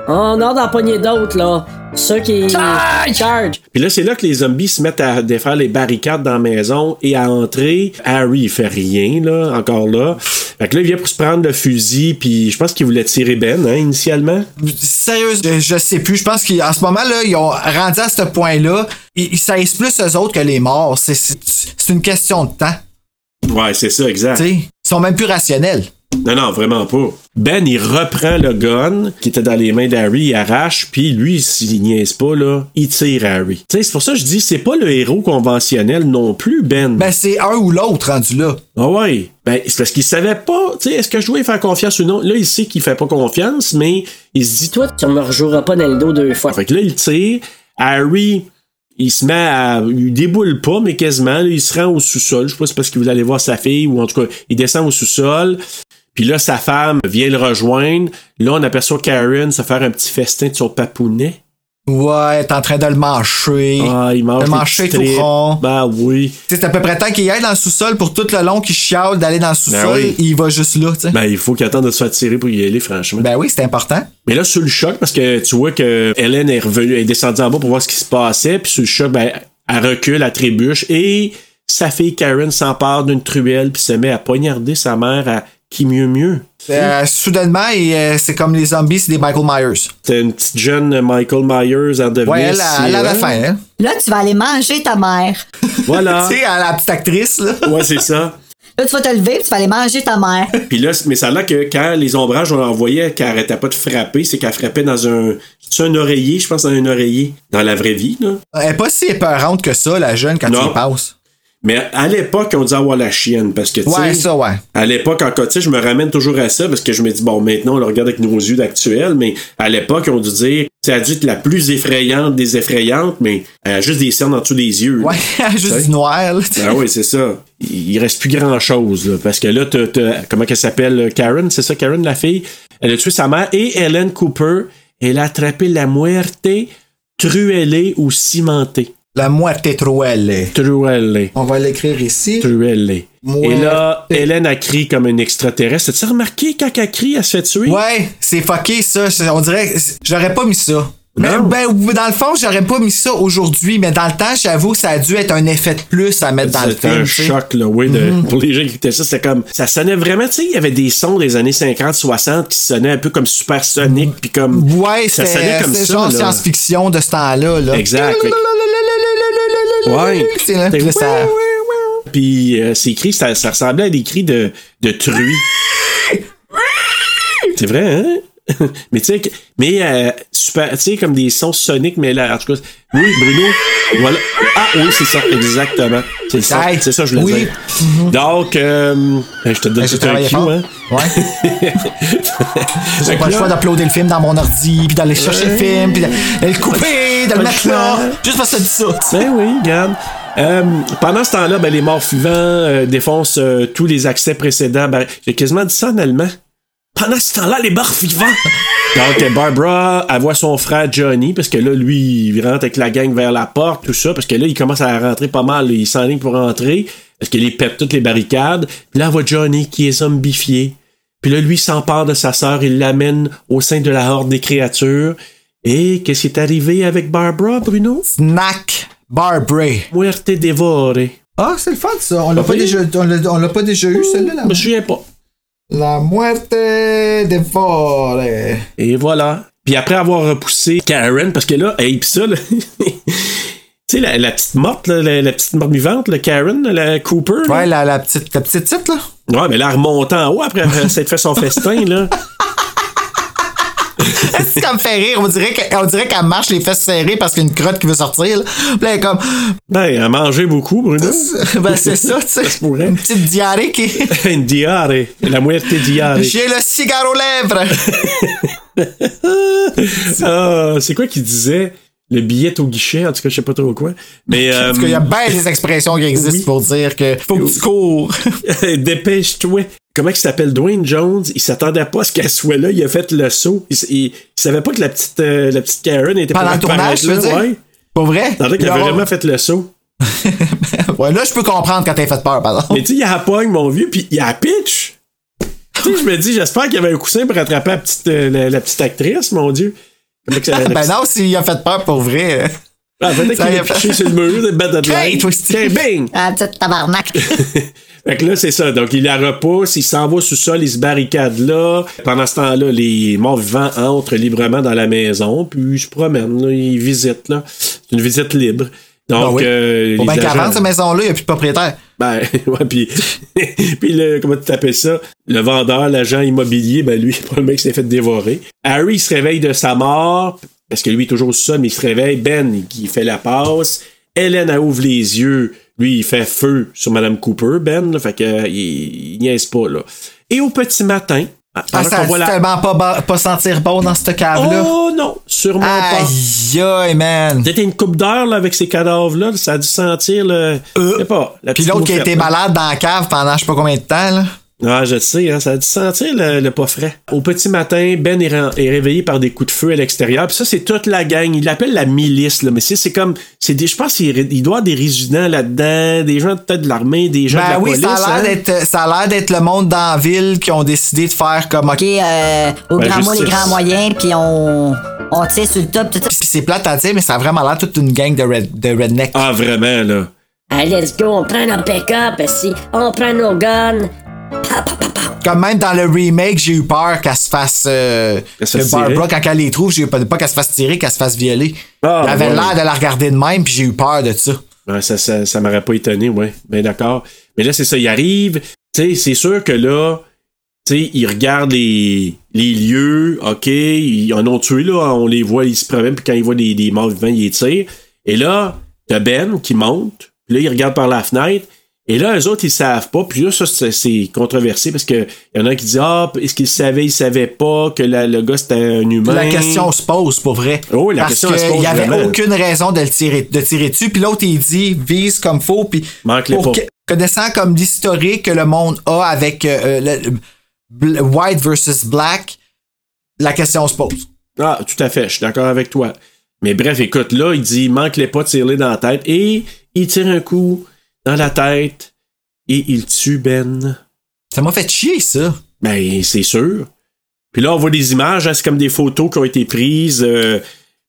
On a d'en pogner d'autres, là. Ceux qui... Charge! Charge! Puis là, c'est là que les zombies se mettent à défaire les barricades dans la maison et à entrer. Harry, il fait rien, là, encore là. Fait que là, il vient pour se prendre le fusil, puis je pense qu'il voulait tirer Ben, hein, initialement. Sérieux, je, je sais plus. Je pense qu'en ce moment, là, ils ont rendu à ce point-là. Ils, ils saisissent plus eux autres que les morts. C'est, c'est, c'est une question de temps. Ouais, c'est ça, exact. Tu sais, ils sont même plus rationnels. Non, non, vraiment pas. Ben, il reprend le gun qui était dans les mains d'Harry, il arrache, puis lui, s'il niaise pas, là, il tire Harry. Tu sais, c'est pour ça que je dis, c'est pas le héros conventionnel non plus, Ben. Ben, c'est un ou l'autre rendu là. Ah ouais. Ben, c'est parce qu'il savait pas, tu sais, est-ce que je dois y faire confiance ou non? Là, il sait qu'il fait pas confiance, mais il se dit, Toi, tu me rejoueras pas dans le dos deux fois. Fait que là, il tire. Harry, il se met à. Il déboule pas, mais quasiment. il se rend au sous-sol. Je sais pas si c'est parce qu'il voulait aller voir sa fille ou en tout cas, il descend au sous-sol. Puis là, sa femme vient le rejoindre. Là, on aperçoit Karen se faire un petit festin de son papounet. Ouais, t'es en train de le mâcher. Ah, il mange Le petits tout rond. Ben oui. Tu sais, C'est à peu près temps qu'il aille dans le sous-sol pour tout le long qu'il chiale d'aller dans le sous-sol. oui. Il va juste là, tu sais. Ben, il faut qu'il attende de se faire tirer pour y aller, franchement. Ben oui, c'est important. Mais là, sur le choc, parce que tu vois que Hélène est revenue, elle est descendue en bas pour voir ce qui se passait, puis sur le choc, ben, elle recule, elle trébuche, et sa fille Karen s'empare d'une truelle, puis se met à poignarder sa mère à qui mieux mieux. Euh, soudainement, et, euh, c'est comme les zombies, c'est des Michael Myers. C'était une petite jeune Michael Myers en devenir. Ouais, elle, elle avait hein? faim, hein. Là, tu vas aller manger ta mère. Voilà. Tu sais, à la petite actrice, là. ouais, c'est ça. Là, tu vas te lever, tu vas aller manger ta mère. Puis là, mais ça a l'air que quand les ombrages, on l'envoyait, qu'elle arrêtait pas de frapper, c'est qu'elle frappait dans un. C'est un oreiller, je pense, dans un oreiller. Dans la vraie vie, là. Elle est pas si épeurante que ça, la jeune, quand Non. tu y passes. Mais à l'époque, on disait avoir la chienne, parce que, tu Ouais, ça, ouais. À l'époque, encore, tu sais, je me ramène toujours à ça parce que je me dis, bon, maintenant, on le regarde avec nos yeux d'actuel, mais à l'époque, on dû dire, c'est a dû être la plus effrayante des effrayantes, mais elle a juste des cernes en dessous des yeux. Ouais, juste du noir, là. Ah oui, c'est ça. Il reste plus grand chose, là, parce que là, t'as, t'as- comment qu'elle s'appelle, Karen, c'est ça, Karen, la fille? Elle a tué sa mère et Helen Cooper, elle a attrapé la muerte truellée ou cimentée. La moitié trop elle. Truellée. On va l'écrire ici. Truellée. Muerte. Et là, Hélène a crié comme une extraterrestre. As-tu remarqué quand elle crie, elle se fait tuer? Ouais, c'est fucké, ça. On dirait, j'aurais pas mis ça. Mais, ben, dans le fond, j'aurais pas mis ça aujourd'hui, mais dans le temps, j'avoue, ça a dû être un effet de plus à mettre dans le C'était film. un tu sais. choc, là, oui, de- pour les gens qui écoutaient ça. C'était comme, ça sonnait vraiment, tu sais, il y avait des sons des années 50, 60 qui sonnaient un peu comme supersonique, puis comme. Ouais, ça sonnait c'était comme c'était ça. genre science-fiction de ce temps-là. Là. Exact. Ouais. C'est là, puis là, ça- Puis euh, ces cris, ça, ça ressemblait à des cris de, de truie. C'est vrai, hein? mais tu sais, mais euh, super, tu sais, comme des sons soniques, mais là, en tout cas, oui, Bruno, voilà. Ah oui, c'est ça, exactement. C'est ça, c'est ça, je voulais oui. dire. Donc, euh, je te donne Ben, tout un cue, hein? Ouais. J'ai pas le choix d'uploader le film dans mon ordi, puis d'aller chercher le film, puis de, le couper, de le mettre là. Juste parce que ça dit ça. Ben oui, regarde. Euh, pendant ce temps-là, ben, les morts vivants défoncent tous les accès précédents. Ben, J'ai quasiment dit ça en allemand. Pendant ce temps-là, les morts vivants. Donc, Barbara, elle voit son frère Johnny, parce que là, lui, il rentre avec la gang vers la porte, tout ça, parce que là, il commence à rentrer pas mal. Il s'enligne pour rentrer, parce qu'il pète toutes les barricades. Puis là, elle voit Johnny qui est zombifié. Puis là, lui s'empare de sa sœur, il l'amène au sein de la horde des créatures. Et qu'est-ce qui est arrivé avec Barbara, Bruno? Snack Barbara. Muerte dévorée. Ah, c'est le fun, ça. On l'a Pas déjà, on l'a, pas déjà eu, celle-là. Je me souviens pas. La muerte dévorée. Et voilà. Puis après avoir repoussé Karen, parce que là, hey, pis ça, là, tu sais, la, la petite morte, là, la, la petite morte vivante, le Karen, la Cooper. là. Ouais, la, la petite, la petite titre, là. Ouais, mais là, remonte en haut après s'être fait son festin, là. C'est comme fait rire. On dirait, qu'elle marche les fesses serrées parce qu'il y a une crotte qui veut sortir. Là, Puis elle comme. Ben, elle a mangé beaucoup, Bruno. Ben, c'est ça, tu sais. Une petite diarrhée qui. Une diare. La muerte diare. J'ai le cigare aux lèvres. Ah, c'est quoi qu'il disait? Le billet au guichet, en tout cas, je sais pas trop quoi. Mais, euh, qu'il y a bien des expressions qui existent oui. pour dire que faut que tu cours. Dépêche-toi. Comment il s'appelle Dwayne Jones? Il s'attendait pas à ce qu'elle soit là. Il a fait le saut. Il, il- il savait pas que la petite, euh, la petite Karen était Pendant pour le tournage, tu veux là. dire? Ouais. Pas vrai? Il qu'il a Là, vraiment fait le saut. Ouais, là, je peux comprendre quand t'as fait peur, par exemple. Mais tu sais, il a la pogne, mon vieux, puis il a la pitch. tu sais, je me dis, j'espère qu'il y avait un coussin pour rattraper la petite, euh, la, la petite actrice, mon Dieu. Ça- ben petite- non, s'il a fait peur pour vrai. Ah, peut-être ça qu'il y a a fait- pitché sur le mur de Bad Hey, Light. toi. Tiens, bing! Ah, petite tabarnak. Fait que là, c'est ça. Donc, il la repousse, il s'en va au sous-sol, il se barricade là. Pendant ce temps-là, les morts vivants entrent librement dans la maison, puis ils se promènent, là, ils visitent, là. C'est une visite libre. Donc, Ben oui. euh, bien qu'avant, agents- cette maison-là, il n'y a plus de propriétaire. Ben, ouais, puis, puis le, comment tu t'appelles ça? Le vendeur, l'agent immobilier, ben lui, pas le mec qui s'est fait dévorer. Harry il se réveille de sa mort, parce que lui est toujours seul, mais il se réveille. Ben, qui fait la passe. Hélène, elle ouvre les yeux. Lui, il fait feu sur Madame Cooper, Ben, là, fait que, euh, il, il niaise pas, là. Et au petit matin, Ah, pendant ça voit la- tellement pas, pas sentir bon dans cette cave-là. Oh non, sûrement pas. Aïe, man. Peut-être une coupe d'heure là, avec ces cadavres-là, ça a dû sentir le. je sais pas. Euh. Puis l'autre qui a été malade dans la cave pendant je sais pas combien de temps, là. Ah, je sais, hein, ça a dû sentir le, le pas frais. Au petit matin, Ben est, réveillé par des coups de feu à l'extérieur. Puis ça, c'est toute la gang. Il l'appelle la milice, là. Mais c'est, c'est comme. C'est des, je pense qu'il il doit des résidents là-dedans, des gens peut-être de l'armée, des gens de Ben la oui, police. ça a l'air hein. d'être ça a l'air d'être le monde dans la ville qui ont décidé de faire comme OK. Euh, au Ben, grand mot, les grands moyens, puis on, on tire sur le top, tout ça. Puis c'est plate à dire, mais ça a vraiment l'air toute une gang de, red, de redneck. Ah, vraiment, là. Allez, let's go, on prend nos pick-up, si on prend nos guns. Comme même dans le remake, j'ai eu peur qu'elle se fasse. Euh, Qu'elle se que fasse Barbara, quand elle les trouve, j'ai eu peur, pas qu'elle se fasse tirer, qu'elle se fasse violer. Ah, avait ouais. l'air de la regarder de même, puis j'ai eu peur de ça. Ça, ça, ça m'aurait pas étonné, ouais. Ben d'accord. Mais là, c'est ça, il arrive. Tu sais, c'est sûr que là, tu sais, il regarde les, les lieux, OK, ils en ont tué, là, on les voit, ils se promènent, puis quand ils voient des, des morts vivants, ils les tirent. Et là, t'as Ben qui monte, puis là, il regarde par la fenêtre, et là, eux autres, ils savent pas, puis là, ça, c'est controversé, parce que y en a qui disent, ah, est-ce qu'ils savaient, ils savaient pas que la- le gars, c'était un humain? La question se pose pour vrai. Oh, la Parce question, se qu'il pose n'y avait vraiment. aucune raison de le tirer, de tirer dessus. Puis l'autre, il dit vise comme faux. Puis Manque les pour pas. que- connaissant comme l'historique que le monde a avec euh, le- bl- white versus black, la question se pose. Ah, tout à fait, je suis d'accord avec toi. Mais bref, écoute, là, il dit, manque-les pas de tirer dans la tête. Et il tire un coup dans la tête et il tue Ben. Ça m'a fait chier, ça. Ben, c'est sûr. Puis là, on voit des images, hein, c'est comme des photos qui ont été prises. euh,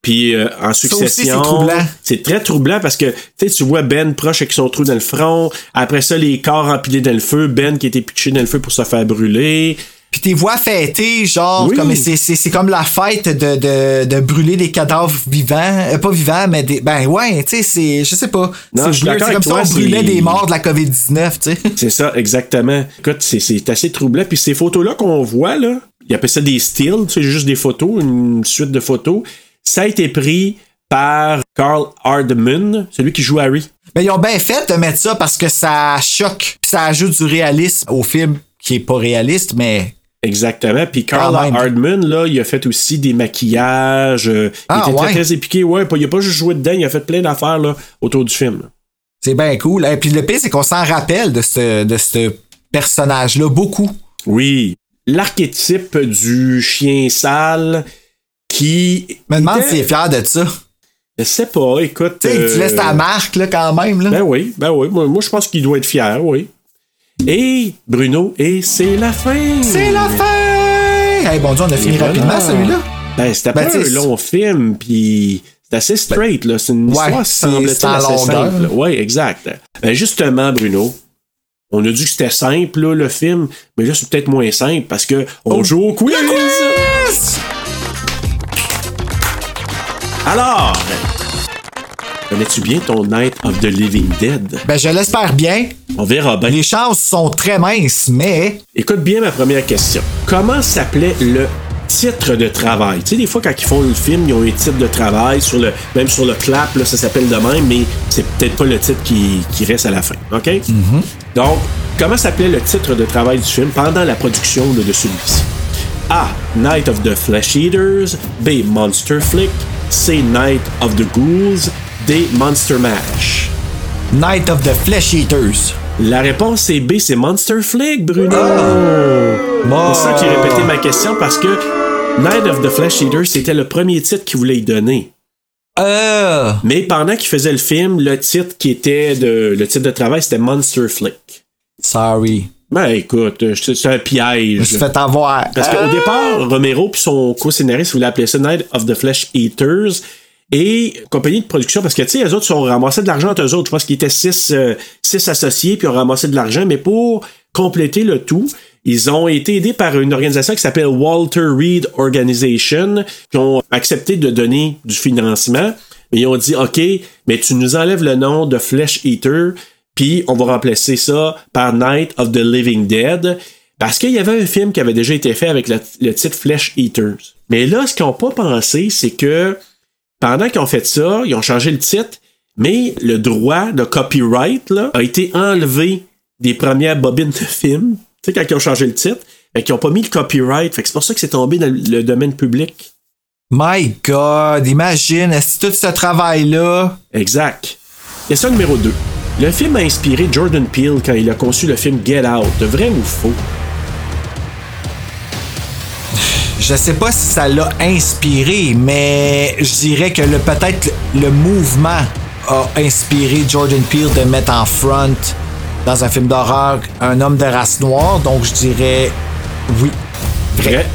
puis euh, en succession. c'est troublant. C'est très troublant parce que tu vois Ben proche avec son trou dans le front. Après ça, les corps empilés dans le feu. Ben qui était pitché dans le feu pour se faire brûler. Puis tes voix fêtées, genre, Oui. comme c'est, c'est, c'est comme la fête de, de, de brûler des cadavres vivants. Euh, pas vivants, mais des. Ben ouais, tu sais, c'est. Je sais pas. Non, c'est je suis weird. d'accord C'est comme toi, on brûlait des morts de la COVID-19, tu sais. C'est ça, exactement. Écoute, c'est, c'est assez troublant. Puis ces photos-là qu'on voit, là, ils appellent ça des stills, c'est juste des photos, une suite de photos. Ça a été pris par Carl Hardman, celui qui joue Harry. Mais ils ont bien fait de mettre ça parce que ça choque. Puis ça ajoute du réalisme au film qui est pas réaliste, mais. Exactement. Puis Carl Quand même. Hardman, là, il a fait aussi des maquillages. euh, Ah, il était ouais. très, très épiqué. Ouais, il a pas juste joué dedans, il a fait plein d'affaires là, autour du film. C'est bien cool. Et puis le pire, c'est qu'on s'en rappelle de ce, de ce personnage-là beaucoup. Oui. L'archétype du chien sale qui. Je me demande était- s'il est fier de ça. Je sais pas, écoute. Tu euh, laisses ta marque, là, quand même, là. Ben oui, ben oui. Moi, moi, je pense qu'il doit être fier, oui. Et Bruno, et c'est la fin. C'est la fin! Hey, bon Dieu, on a fini voilà. rapidement, celui-là. Ben, c'était Ben, pas un sais, long film, puis c'est assez straight, là. C'est une Ouais, histoire, semble-t-il, assez simple. Oui, exact. Ben, justement, Bruno, on a dit que c'était simple, là, le film, mais là, c'est peut-être moins simple parce que on joue au quiz. Alors, connais-tu bien ton Night of the Living Dead? Ben, je l'espère bien. On verra bien. Les chances sont très minces, mais. Écoute bien ma première question. Comment s'appelait le titre de travail? Tu sais, des fois, quand ils font le film, ils ont un titre de travail, sur le, même sur le clap, là, ça s'appelle de même, mais c'est peut-être pas le titre qui, qui reste à la fin. OK? Donc, comment s'appelait le titre de travail du film pendant la production là, de celui-ci? A. Night of the Flesh Eaters. B. Monster Flick. C. Night of the Ghouls. Monster Mash. Night of the Flesh Eaters. La réponse est B, c'est Monster Flick, Bruno. Bon. C'est ça qui répétait ma question parce que Night of the Flesh Eater, c'était le premier titre qu'il voulait y donner. Euh. Mais pendant qu'il faisait le film, le titre qui était de le titre de travail, c'était Monster Flick. Sorry. Ben écoute, c'est un Je me piège. suis fait avoir. Parce qu'au départ, Romero puis son co-scénariste voulaient appeler ça Night of the Flesh Eaters. Et compagnie de production, parce que tu sais, les autres sont ramassés de l'argent entre eux autres. Je pense qu'ils étaient six, euh, six associés, puis ont ramassé de l'argent, mais pour compléter le tout, ils ont été aidés par une organisation qui s'appelle Walter Reed Organization, qui ont accepté de donner du financement. Mais ils ont dit, OK, mais tu nous enlèves le nom de Flesh Eater, puis on va remplacer ça par Night of the Living Dead. Parce qu'il y avait un film qui avait déjà été fait avec le, le titre Flesh Eaters. Mais là, ce qu'ils n'ont pas pensé, c'est que pendant qu'ils ont fait ça, ils ont changé le titre, mais le droit de copyright là, a été enlevé des premières bobines de film. Tu sais, quand ils ont changé le titre, fait qu'ils n'ont pas mis le copyright. Fait que c'est pour ça que c'est tombé dans le domaine public. My God, imagine, est-ce que tout ce travail-là? Exact. Question numéro 2. Le film a inspiré Jordan Peele quand il a conçu le film Get Out. De vrai ou faux? Je sais pas si ça l'a inspiré, mais je dirais que le peut-être le mouvement a inspiré Jordan Peele de mettre en front dans un film d'horreur un homme de race noire, donc je dirais oui. Vrai.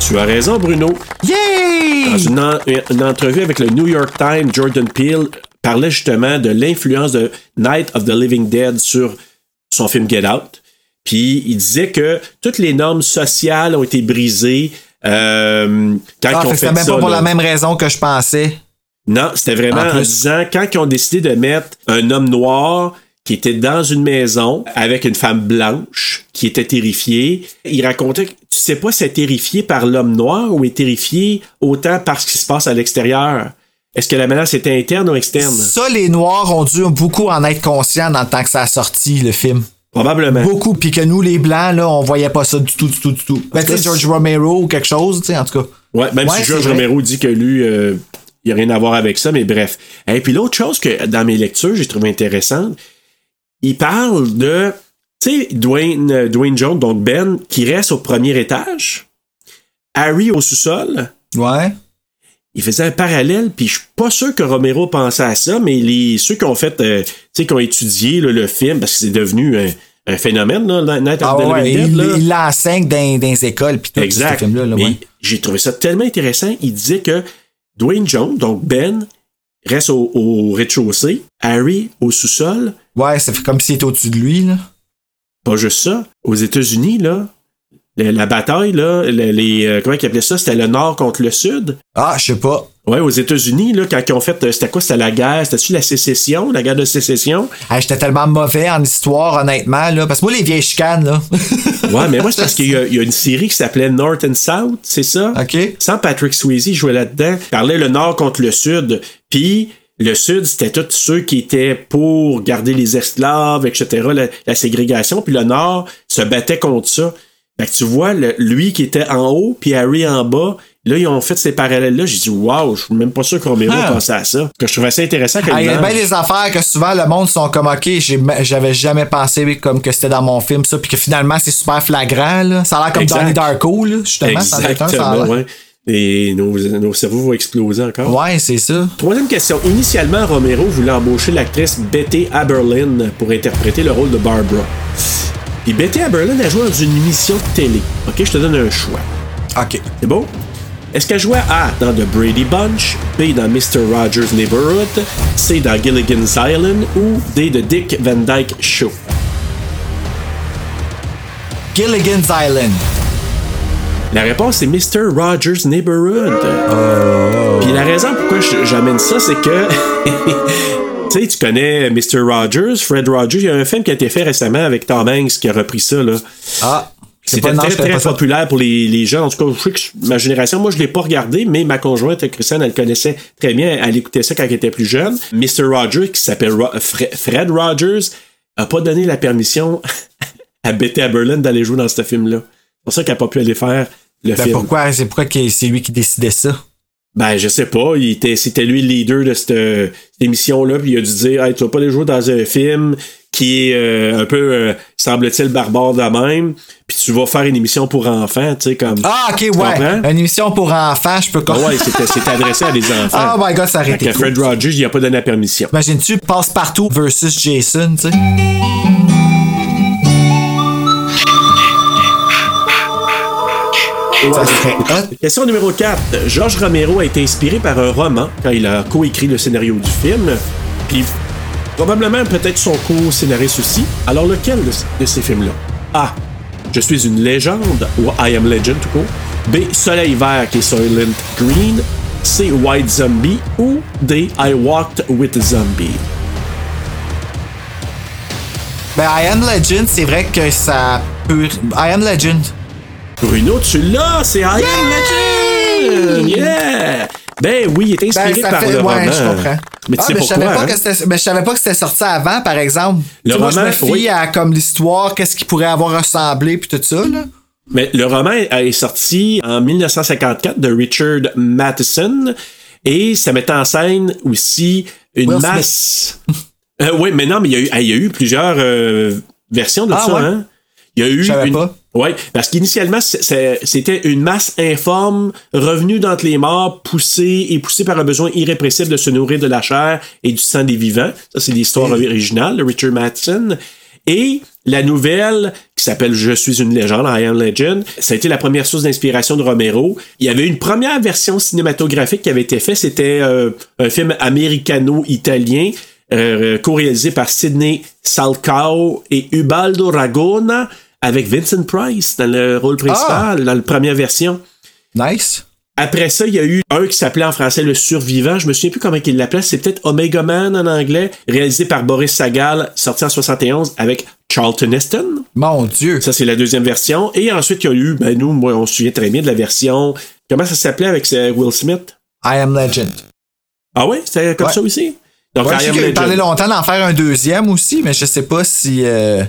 Tu as raison, Bruno. Dans Yay! une, en- une entrevue avec le New York Times, Jordan Peele parlait justement de l'influence de Night of the Living Dead sur son film Get Out. Puis il disait que toutes les normes sociales ont été brisées euh, quand Ah, ils ont fait même ça. pas pour là. la même raison que je pensais. Non, c'était vraiment En disant quand ils ont décidé de mettre un homme noir qui était dans une maison avec une femme blanche qui était terrifiée, il racontait que tu sais pas si elle est terrifiée par l'homme noir ou est terrifiée autant par ce qui se passe à l'extérieur. Est-ce que la menace était interne ou externe? Ça, les Noirs ont dû beaucoup en être conscients dans le temps que ça a sorti, le film. Probablement. Beaucoup, puis que nous, les Blancs, là, on voyait pas ça du tout, du tout, du tout. Ben, tu sais, George Romero ou quelque chose, tu sais, en tout cas. Ouais, même Ouais, si George vrai. Romero dit que lui, euh, il n'y a rien à voir avec ça, mais bref. Et puis l'autre chose que dans mes lectures, j'ai trouvé intéressante, il parle de, tu sais, Dwayne, euh, Dwayne Jones, donc Ben, qui reste au premier étage, Harry au sous-sol. Ouais. Il faisait un parallèle, puis je suis pas sûr que Romero pensait à ça, mais les, ceux qui ont fait, euh, tu sais, qui ont étudié là, le film, parce que c'est devenu un, un phénomène, là, Night of Ah the ouais, Living Dead, il il l'enseigne dans, dans les écoles, puis tout, Exact. ce film-là. Là, ouais. j'ai trouvé ça tellement intéressant. Il disait que Dwayne Jones, donc Ben, reste au, au rez-de-chaussée, Harry au sous-sol. Ouais, ça fait comme s'il était au-dessus de lui, là. Pas juste ça. Aux États-Unis, là, la, la bataille, là, les, euh, comment ils appelaient ça? C'était le nord contre le sud. Ah, je sais pas. Ouais, aux États-Unis, là, quand ils ont fait, euh, c'était quoi? C'était la guerre, c'était-tu la sécession, la guerre de sécession? Hey, J'étais tellement mauvais en histoire, honnêtement, là. Parce que moi, les vieilles chicanes, là. Ouais, mais moi, c'est parce qu'il y, y a une série qui s'appelait North and South, c'est ça? OK. Sans Patrick Swayze, jouait là-dedans. Il parlait le nord contre le sud. Puis le sud, c'était tous ceux qui étaient pour garder les esclaves, etc., la, la ségrégation. Puis le nord se battait contre ça. Fait que tu vois, le- lui qui était en haut, puis Harry en bas, Là, ils ont fait ces parallèles-là. J'ai dit, waouh, je suis même pas sûr que Romero Ah. pensait à ça. Que je trouvais ça intéressant Ah, Il y a bien des affaires que souvent le monde sont comme ok, j'avais jamais pensé comme que c'était dans mon film ça, puis que finalement c'est super flagrant là. Ça a l'air comme Exact. Donnie Darko là, justement. ça a ouais. Et nos, nos cerveaux vont exploser encore. Ouais, c'est ça. Troisième question. Initialement, Romero voulait embaucher l'actrice Betty Aberlin pour interpréter le rôle de Barbara. Puis Betty Aberlin a joué dans une émission de télé. Ok, je te donne un choix. Ok. C'est bon? Est-ce qu'elle jouait A dans The Brady Bunch, B dans Mr. Rogers' Neighborhood, C dans Gilligan's Island ou D de Dick Van Dyke Show? Gilligan's Island. La réponse est Mr. Rogers' Neighborhood. Puis la raison pourquoi j'amène ça, c'est que. tu sais, tu connais Mr. Rogers, Fred Rogers. Il y a un film qui a été fait récemment avec Tom Hanks qui a repris ça. Là. Ah. c'est C'était très, très populaire pour les, les gens. En tout cas, je sais que ma génération, moi, je l'ai pas regardé, mais ma conjointe, Christiane, elle le connaissait très bien. Elle écoutait ça quand elle était plus jeune. Mr. Rogers, qui s'appelle Ro- Fred Rogers, a pas donné la permission à Betty Aberlin d'aller jouer dans ce film-là. C'est pour ça qu'elle a pas pu aller faire le Ben, film. pourquoi? C'est pourquoi c'est lui qui décidait ça? Ben, je sais pas. Il était, c'était lui le leader de cette, euh, cette émission-là. Puis il a dû dire Hey, tu vas pas aller jouer dans un film qui est euh, un peu, euh, semble-t-il, barbare de même. Puis tu vas faire une émission pour enfants, tu sais, comme. Ah, ok, ouais. comprends? Une émission pour enfants, je peux Ah ouais, c'était, c'était adressé à des enfants. Oh my god, ça que Fred. Rogers, il a pas donné la permission. Imagines-tu passe-partout versus Jason, tu sais? Ça serait hot. Question numéro 4. Georges Romero a été inspiré par un roman quand il a coécrit le scénario du film. Puis probablement peut-être son co-scénariste aussi. Alors lequel de, de ces films-là? A. Je suis une légende ou I am legend tout court. B. Soleil vert qui est Soylent Green. C. White Zombie ou D. I walked with a zombie. Ben, I Am Legend, c'est vrai que ça peut. I Am Legend. Bruno, tu l'as, c'est I am legend. Yeah. Ben oui, il est Ben, inspiré par fait. le ouais, roman. je comprends. Mais tu ah, sais mais je savais pourquoi, pas hein? que. Mais je savais pas que c'était sorti avant, par exemple. Le Tu vois, roman, je me fie oui. à comme l'histoire, qu'est-ce qui pourrait avoir ressemblé, puis tout ça, là. Mais le roman est sorti en 1954 de Richard Matheson et ça met en scène aussi une Will masse. Euh, oui, mais non, mais il y a eu, il y a eu plusieurs euh, versions de Ah, ça. ouais? Hein? Il y a eu Je savais une... pas. Oui, parce qu'initialement, c'était une masse informe, revenue d'entre les morts, poussée et poussée par un besoin irrépressible de se nourrir de la chair et du sang des vivants. Ça, c'est l'histoire originale de Richard Matheson. Et la nouvelle, qui s'appelle Je suis une légende, I am legend, ça a été la première source d'inspiration de Romero. Il y avait une première version cinématographique qui avait été faite, c'était euh, un film américano-italien, euh, co-réalisé par Sidney Salcao et Ubaldo Ragona, avec Vincent Price dans le rôle principal, dans la première version. Nice. Après ça, il y a eu un qui s'appelait en français Le Survivant. Je me souviens plus comment il l'appelait. C'est peut-être Omega Man en anglais, réalisé par Boris Sagal, sorti en 71 avec Charlton Heston. Mon Dieu. Ça, c'est la deuxième version. Et ensuite, il y a eu, ben nous, moi, on se souvient très bien de la version. Comment ça s'appelait avec euh, Will Smith? I Am Legend. Ah ouais? C'était comme Ouais. ça aussi? Donc, Ouais, I Am Legend. parlait longtemps d'en faire un deuxième aussi, mais je sais pas si. euh,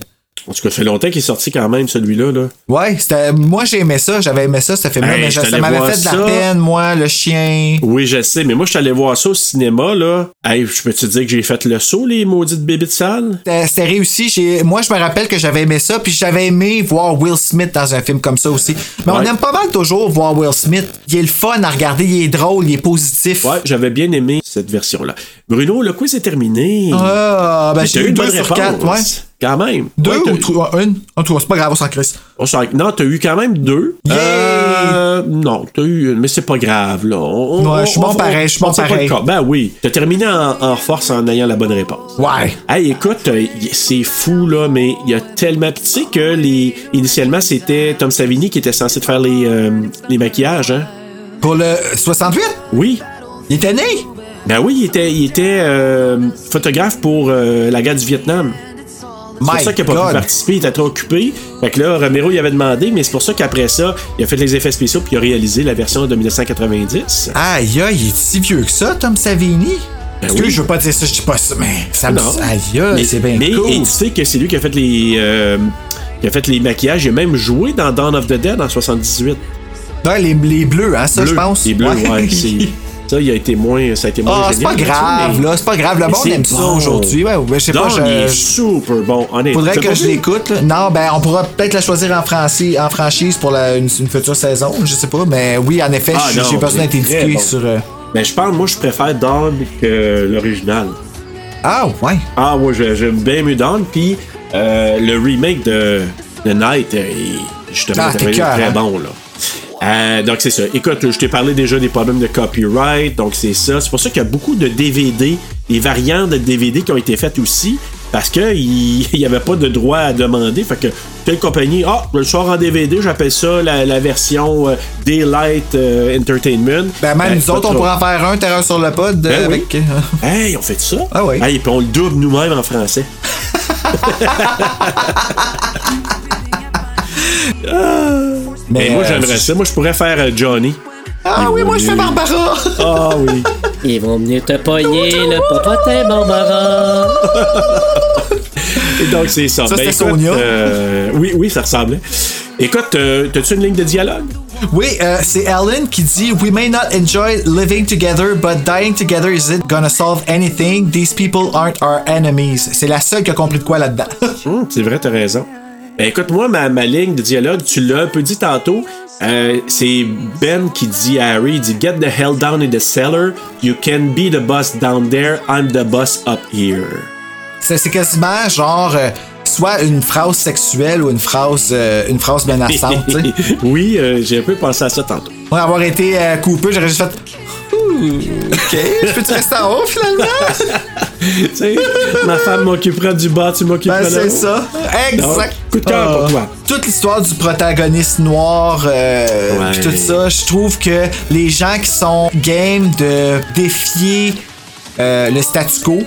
En tout cas, ça fait longtemps qu'il est sorti quand même, celui-là. Là. Ouais, c'était. Moi j'ai aimé ça, j'avais aimé ça, ce film-là, Hey, mais je ça m'avait fait de la ça. peine, moi, le chien. Oui, je sais, mais moi, je suis allé voir ça au cinéma, là. Hey, je peux te dire que j'ai fait le saut, les maudites bébés de salle? C'était c'était réussi. J'ai- Moi, je me rappelle que j'avais aimé ça, puis j'avais aimé voir Will Smith dans un film comme ça aussi. Mais on aime pas mal toujours voir Will Smith. Il est le fun à regarder, il est drôle, il est positif. Ouais, j'avais bien aimé cette version-là. Bruno, le quiz est terminé. Ah, ben j'ai eu deux sur quatre, ouais. Quand même. Deux Ouais, ou trois? Une? En tout cas, c'est pas grave, on s'en crisse. on s'en- Non, t'as eu quand même deux. Yay! Euh, non, t'as eu une, mais c'est pas grave, là. On- je suis on- bon on- pareil, je suis bon pas pareil. cas. Ben oui. T'as terminé en, en force en ayant la bonne réponse. Ouais. Hey, écoute, euh, c'est fou, là, mais il y a tellement. Tu sais que les... initialement, c'était Tom Savini qui était censé te faire les, euh, les maquillages, hein? Pour le 68? Oui. Il était né? Ben oui, il était, il était euh, photographe pour euh, la guerre du Vietnam. C'est pour ça qu'il n'a pas pu participer, il était trop occupé. Fait que là, Romero, il avait demandé, mais c'est pour ça qu'après ça, il a fait les effets spéciaux puis il a réalisé la version de 1990. Aïe, aïe, il est si vieux que ça, Tom Savini? Parce que oui. je veux pas dire ça, je dis pas ça, mais ça me. Aïe, c'est bien mais cool. tu sais que c'est lui qui a fait les, euh, qui a fait les maquillages. Il a même joué dans Dawn of the Dead en 78. Ouais, les, les bleus, hein, ça, je pense. Les bleus, ouais. c'est- ça, il a été moins, ça a été moins Ah, c'est pas grave, mais- là, c'est pas grave. Le mais monde aime ça aujourd'hui. Ouais, je sais pas, Dawn, il est je. super bon, honnêtement. Faudrait que je l'écoute. Non, ben, on pourra peut-être la choisir en, franci- en franchise pour la- une, une future saison. Je sais pas. Mais oui, en effet, Ah, j'ai besoin d'être éduqué bon. sur. euh, Ben, je pense, moi, je préfère Dawn que l'original. Ah, ouais. Ah, ouais, j'ai- j'aime bien mieux Dawn. Puis euh, le remake de The Night, est justement, Ah, cœur, très hein? bon, là. Euh, donc c'est ça. Écoute, je t'ai parlé déjà des problèmes de copyright, donc c'est ça. C'est pour ça qu'il y a beaucoup de DVD, des variantes de DVD qui ont été faites aussi, parce que il n'y avait pas de droit à demander. Fait que telle compagnie, ah, je le sors en DVD, j'appelle ça la, la version euh, Daylight euh, Entertainment. Ben, même Euh, nous autres, on trop. pourra en faire un, Terreur sur le pod. Ben oui. avec, Hey, on fait ça? Ah oui. Hey, puis on le double nous-mêmes en français. Mais moi, euh, j'aimerais ça. Moi, je pourrais faire euh, Johnny. Ah oui, moi, je fais Barbara. Ah oui. Ils vont venir te pogner le popotin, Barbara. Et donc, c'est ça. Ça, Ben, écoute, Sonia. euh, oui, oui, ça ressemblait. Écoute, euh, t'as-tu une ligne de dialogue? Oui, euh, c'est Ellen qui dit We may not enjoy living together, but dying together isn't gonna solve anything? These people aren't our enemies. C'est la seule qui a compris de quoi là-dedans. Hum, c'est vrai, t'as raison. Ben, écoute, moi, ma, ma ligne de dialogue, tu l'as un peu dit tantôt. Euh, c'est Ben qui dit à Harry, il dit Get the hell down in the cellar. You can be the boss down there. I'm the boss up here. C'est quasiment genre euh, soit une phrase sexuelle ou une phrase, euh, une phrase menaçante. oui, euh, j'ai un peu pensé à ça tantôt. Moi, avoir été euh, coupé, j'aurais juste fait. Ok, je peux-tu rester en haut finalement? tu sais, ma femme m'occupera du bas, tu m'occuperas Ben, de c'est haut. ça. Exact. Donc, coup de cœur pour Ah. toi. Toute l'histoire du protagoniste noir, euh, Ouais. pis tout ça, je trouve que les gens qui sont game de défier euh, le statu quo,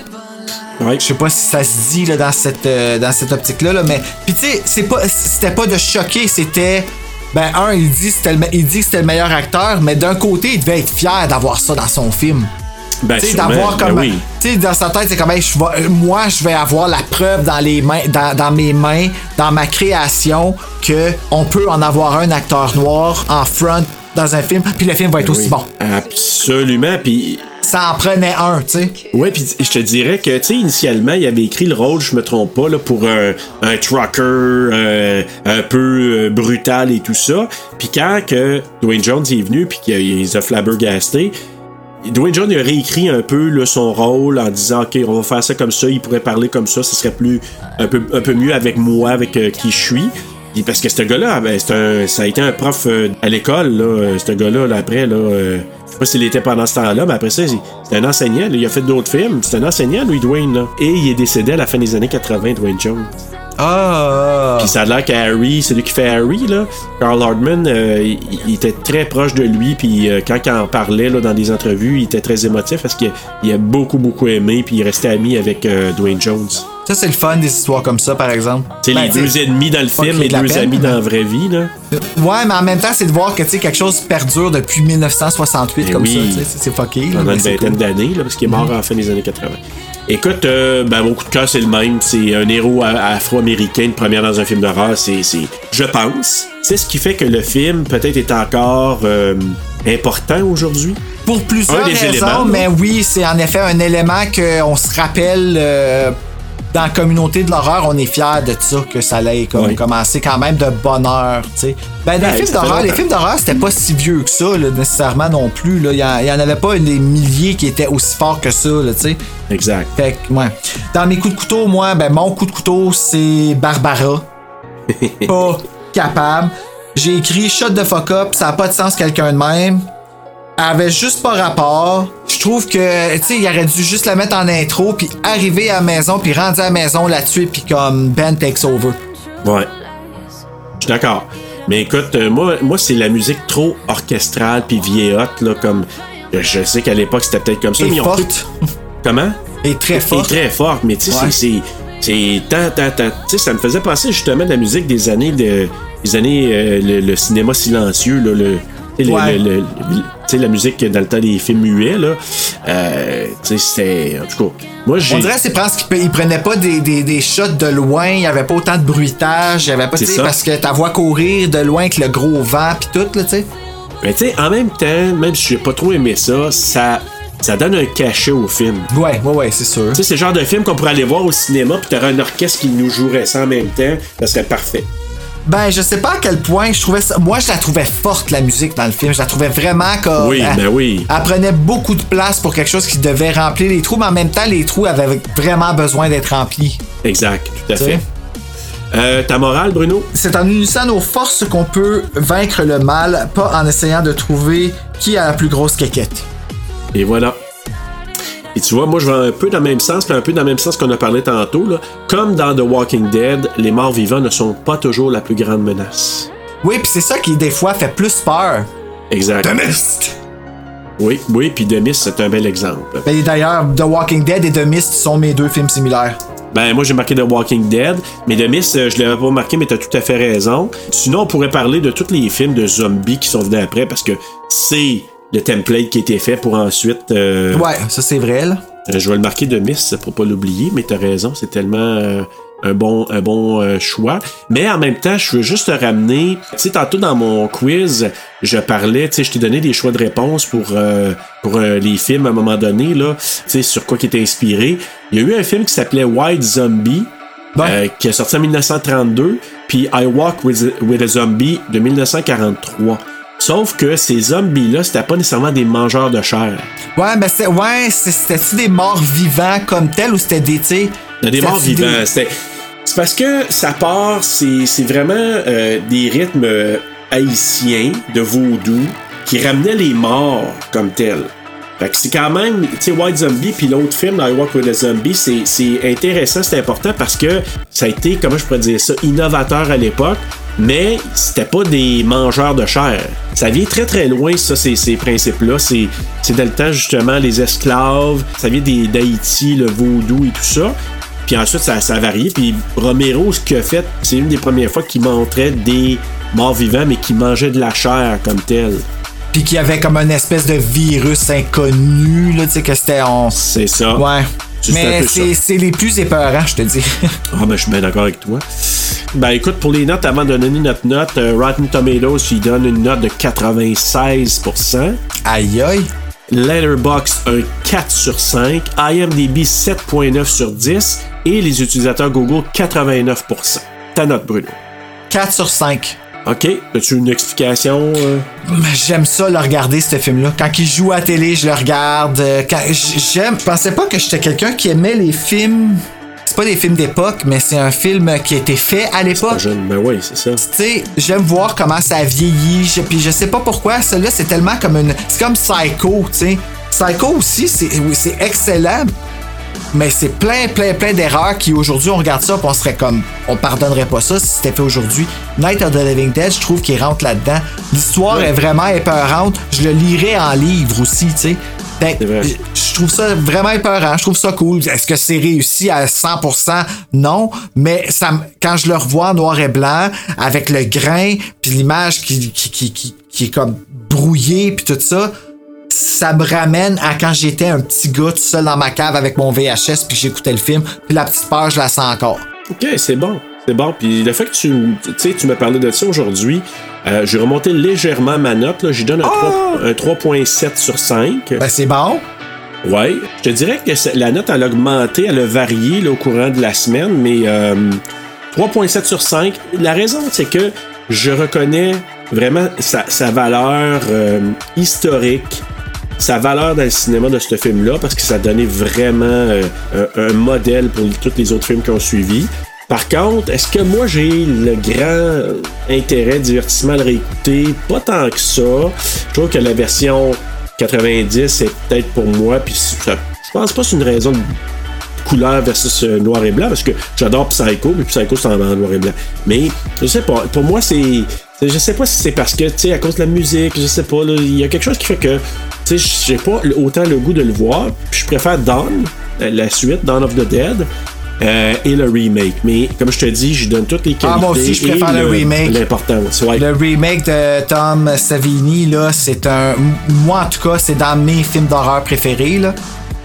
Ouais. je sais pas si ça se dit là, dans cette euh, dans cette optique-là, là, mais puis tu sais, c'est pas c'était pas de choquer, c'était ben un, il dit que c'était le meilleur acteur, mais d'un côté, il devait être fier d'avoir ça dans son film. Ben, Tu sais, sûrement, d'avoir ben comme. oui. Tu sais, dans sa tête, c'est comme, hey, vais- moi, je vais avoir la preuve dans, les mains, dans, dans mes mains, dans ma création, que on peut en avoir un acteur noir en front dans un film, puis le film va être aussi bon. Absolument. Puis, Ça en prenait un, tu sais. ouais, puis je te dirais que, tu sais, initialement, il avait écrit le rôle, je me trompe pas, là, pour un, un trucker euh, un peu euh, brutal et tout ça. Puis quand que Dwayne Jones est venu, puis qu'il les a flabbergasté, Dwayne Jones a réécrit un peu là, son rôle en disant ok on va faire ça comme ça il pourrait parler comme ça ce serait plus un peu un peu mieux avec moi avec euh, qui je suis Puis parce que ce gars-là, ben, c'est un, ça a été un prof euh, à l'école, là, euh, ce gars-là, là, après, là, euh, je sais pas s'il était pendant ce temps-là, mais après ça, c'est un enseignant, là, il a fait d'autres films, c'est un enseignant, lui, Dwayne, là. Et il est décédé à la fin des années 80, Dwayne Jones. Ah! Puis ça a l'air qu'Harry, c'est lui qui fait Harry, là. Carl Hardman, euh, il, il était très proche de lui, puis euh, quand il en parlait là, dans des entrevues, il était très émotif parce qu'il il a beaucoup, beaucoup aimé, puis il restait ami avec euh, Dwayne Jones. Ça, c'est le fun des histoires comme ça, par exemple. Ben, les tu deux ennemis dans le film et de deux peine, amis mais- dans la vraie vie, là. Ouais, mais en même temps, c'est de voir que tu sais, quelque chose perdure depuis 1968 Ben comme oui. ça. C'est c'est fucké. là, pendant mais une c'est vingtaine cool. d'années, là, parce qu'il est mort en fin des années 80. Écoute, euh, ben, mon coup de cœur, c'est le même. C'est un héros afro-américain, une première dans un film d'horreur. C'est, c'est, je pense, c'est ce qui fait que le film peut-être est encore euh, important aujourd'hui. Pour plusieurs raisons, éléments, mais oui, c'est en effet un élément qu'on se rappelle euh, dans la communauté de l'horreur. On est fiers de ça, que ça allait comme, Oui. commencer quand même de bonne heure. tu sais. Ben, les, Ouais, films d'horreur, les films d'horreur, c'était pas si vieux que ça, là, nécessairement non plus. Il y, en- avait pas des milliers qui étaient aussi forts que ça. Là. Exact. Fait que, ouais. Dans mes coups de couteau, moi, ben, mon coup de couteau, c'est Barbara. pas capable. J'ai écrit shot de fuck up, ça a pas de sens quelqu'un de même. Elle avait juste pas rapport. Je trouve que, tu sais, il aurait dû juste la mettre en intro, puis arriver à la maison, puis rendre à la maison, la tuer, puis comme Ben takes over. Ouais. Je suis d'accord. Mais écoute, euh, moi, moi c'est la musique trop orchestrale puis vieillotte, là, comme. Je, sais qu'à l'époque, c'était peut-être comme ça, Et mais forte. Comment? Et très Et forte. très forte, mais tu sais, Ouais. c'est- c'est. Tant, tant, tant. Tu sais, ça me faisait penser justement de la musique des années de. Des années. euh, le, le cinéma silencieux, là, le. Ouais. le- le- le- tu sais, la musique dans le temps des films muets, là. Euh, c'était. En tout cas, moi, j'ai. On dirait que c'est parce qu'il il prenait pas des, des, des shots de loin, il y avait pas autant de bruitage, il y avait pas, ça. parce que ta voix courir de loin avec le gros vent, puis tout, là, tu sais. Mais tu sais, en même temps, même si j'ai pas trop aimé ça, ça, ça donne un cachet au film. Ouais, ouais, ouais, c'est sûr. Tu sais, c'est le genre de film qu'on pourrait aller voir au cinéma, puis t'aurais un orchestre qui nous jouerait ça en même temps, ça serait parfait. Ben, je sais pas à quel point je trouvais ça. Moi, je la trouvais forte, la musique, dans le film. Je la trouvais vraiment comme. Oui, elle, ben oui. Elle prenait beaucoup de place pour quelque chose qui devait remplir les trous, mais en même temps, les trous avaient vraiment besoin d'être remplis. Exact, tout à fait. Euh, ta morale, Bruno? C'est en unissant nos forces qu'on peut vaincre le mal, pas en essayant de trouver qui a la plus grosse quéquette. Et voilà. Et tu vois, moi, je vais un peu dans le même sens, puis un peu dans le même sens qu'on a parlé tantôt. Là. Comme dans The Walking Dead, les morts vivants ne sont pas toujours la plus grande menace. Oui, puis c'est ça qui, des fois, fait plus peur. Exact. Mist! Oui, oui, puis The Mist, c'est un bel exemple. Ben, d'ailleurs, The Walking Dead et The Mist sont mes deux films similaires. Ben, moi, j'ai marqué The Walking Dead, mais The Mist, euh, je l'avais pas marqué, mais t'as tout à fait raison. Sinon, on pourrait parler de tous les films de zombies qui sont venus après, parce que c'est le template qui a été fait pour ensuite... euh, Ouais, ça c'est vrai, là. Euh, je vais le marquer de Miss pour pas l'oublier, mais t'as raison, c'est tellement euh, un bon, un bon euh, choix. Mais en même temps, je veux juste te ramener. Tu sais, tantôt dans mon quiz, je parlais, tu sais, je t'ai donné des choix de réponse pour, euh, pour euh, les films à un moment donné, là, tu sais, sur quoi qui était inspiré. Il y a eu un film qui s'appelait White Zombie. euh, qui est sorti en 1932, puis I Walk with, with a Zombie de 1943. Sauf que ces zombies-là, c'était pas nécessairement des mangeurs de chair. Ouais, mais c'est, ouais, c'était-tu des morts vivants comme tels ou c'était des, tu des morts des- vivants. C'était- C'est parce que ça part, c'est c'est vraiment euh, des rythmes haïtiens de vaudou qui ramenaient les morts comme tels. Fait que c'est quand même, tu sais, White Zombie puis l'autre film, I Walk with a Zombie, c'est intéressant, c'est important parce que ça a été, comment je pourrais dire ça, innovateur à l'époque, mais c'était pas des mangeurs de chair. Ça vient très très loin, ça, ces, principes-là. C'est le temps, justement, les esclaves, ça vient des- d'Haïti, le vaudou et tout ça. Puis ensuite, ça, a varié. Puis Romero, ce qu'il fait, c'est une des premières fois qu'il montrait des morts vivants, mais qui mangeaient de la chair comme tel. Puis qu'il y avait comme une espèce de virus inconnu, là, tu sais, que c'était. On... C'est ça. Ouais. Mais c'est les plus épeurants, je te dis. Ah, ben, je suis bien d'accord avec toi. Ben, écoute, pour les notes, avant de donner notre note, euh, Rotten Tomatoes, il donne une note de 96%. aïe aïe. Letterboxd, un 4 sur 5. IMDb, 7.9 sur 10. Et les utilisateurs Google, 89%. Ta note, Bruno. 4 sur 5. OK. As-tu une explication? euh? J'aime ça le regarder ce film-là. Quand il joue à la télé, je le regarde. Euh, j'aime, je pensais pas que j'étais quelqu'un qui aimait les films. C'est pas des films d'époque, mais c'est un film qui a été fait à l'époque. jeune. Ben oui, c'est ça. Tu sais, j'aime voir comment ça a vieilli. Je- puis je sais pas pourquoi. Celui-là, c'est tellement comme une. C'est comme Psycho, tu sais. Psycho aussi, c'est excellent. Mais c'est plein, plein, plein d'erreurs qui aujourd'hui on regarde ça, on serait comme, on pardonnerait pas ça si c'était fait aujourd'hui. Night of the Living Dead, je trouve qu'il rentre là-dedans. L'histoire Ouais. est vraiment épeurante. Je le lirais en livre aussi, tu sais. Vrai. je trouve ça vraiment épeurant. Je trouve ça cool. Est-ce que c'est réussi à 100%? Non. Mais ça, quand je le revois en noir et blanc, avec le grain, puis l'image qui, qui, qui, qui, qui est comme brouillée, puis tout ça, ça me ramène à quand j'étais un petit gars tout seul dans ma cave avec mon VHS, puis j'écoutais le film. Puis la petite peur, je la sens encore. OK, c'est bon. C'est bon. Puis le fait que tu, tu sais, tu me parlais de ça aujourd'hui, euh, j'ai remonté légèrement ma note. J'y donne un, 3 un 3.7 sur 5. Ben, c'est bon. Ouais. Je te dirais que la note, elle a augmenté, elle a varié là, au courant de la semaine, mais euh, 3.7 sur 5. La raison, c'est que je reconnais vraiment sa, sa valeur euh, historique, sa valeur dans le cinéma de ce film-là, parce que ça donnait vraiment euh, un, modèle pour tous les autres films qui ont suivi. Par contre, est-ce que moi j'ai le grand intérêt, divertissement à le réécouter? Pas tant que ça. Je trouve que la version 90, c'est peut-être pour moi, puis je pense pas que c'est une raison de couleur versus euh, noir et blanc, parce que j'adore Psycho, mais Psycho c'est en noir et blanc. Mais je sais pas, pour moi c'est. Je sais pas si c'est parce que, tu sais, à cause de la musique, je sais pas, il y a quelque chose qui fait que, tu sais, j'ai pas autant le goût de le voir, puis je préfère Dawn, la- suite, Dawn of the Dead. euh, et le remake. Mais comme je te dis, je donne toutes les qualités. Ah, moi aussi, je préfère le remake. L'important, ouais. Le remake de Tom Savini, là, c'est un. Moi, en tout cas, c'est dans mes films d'horreur préférés, là.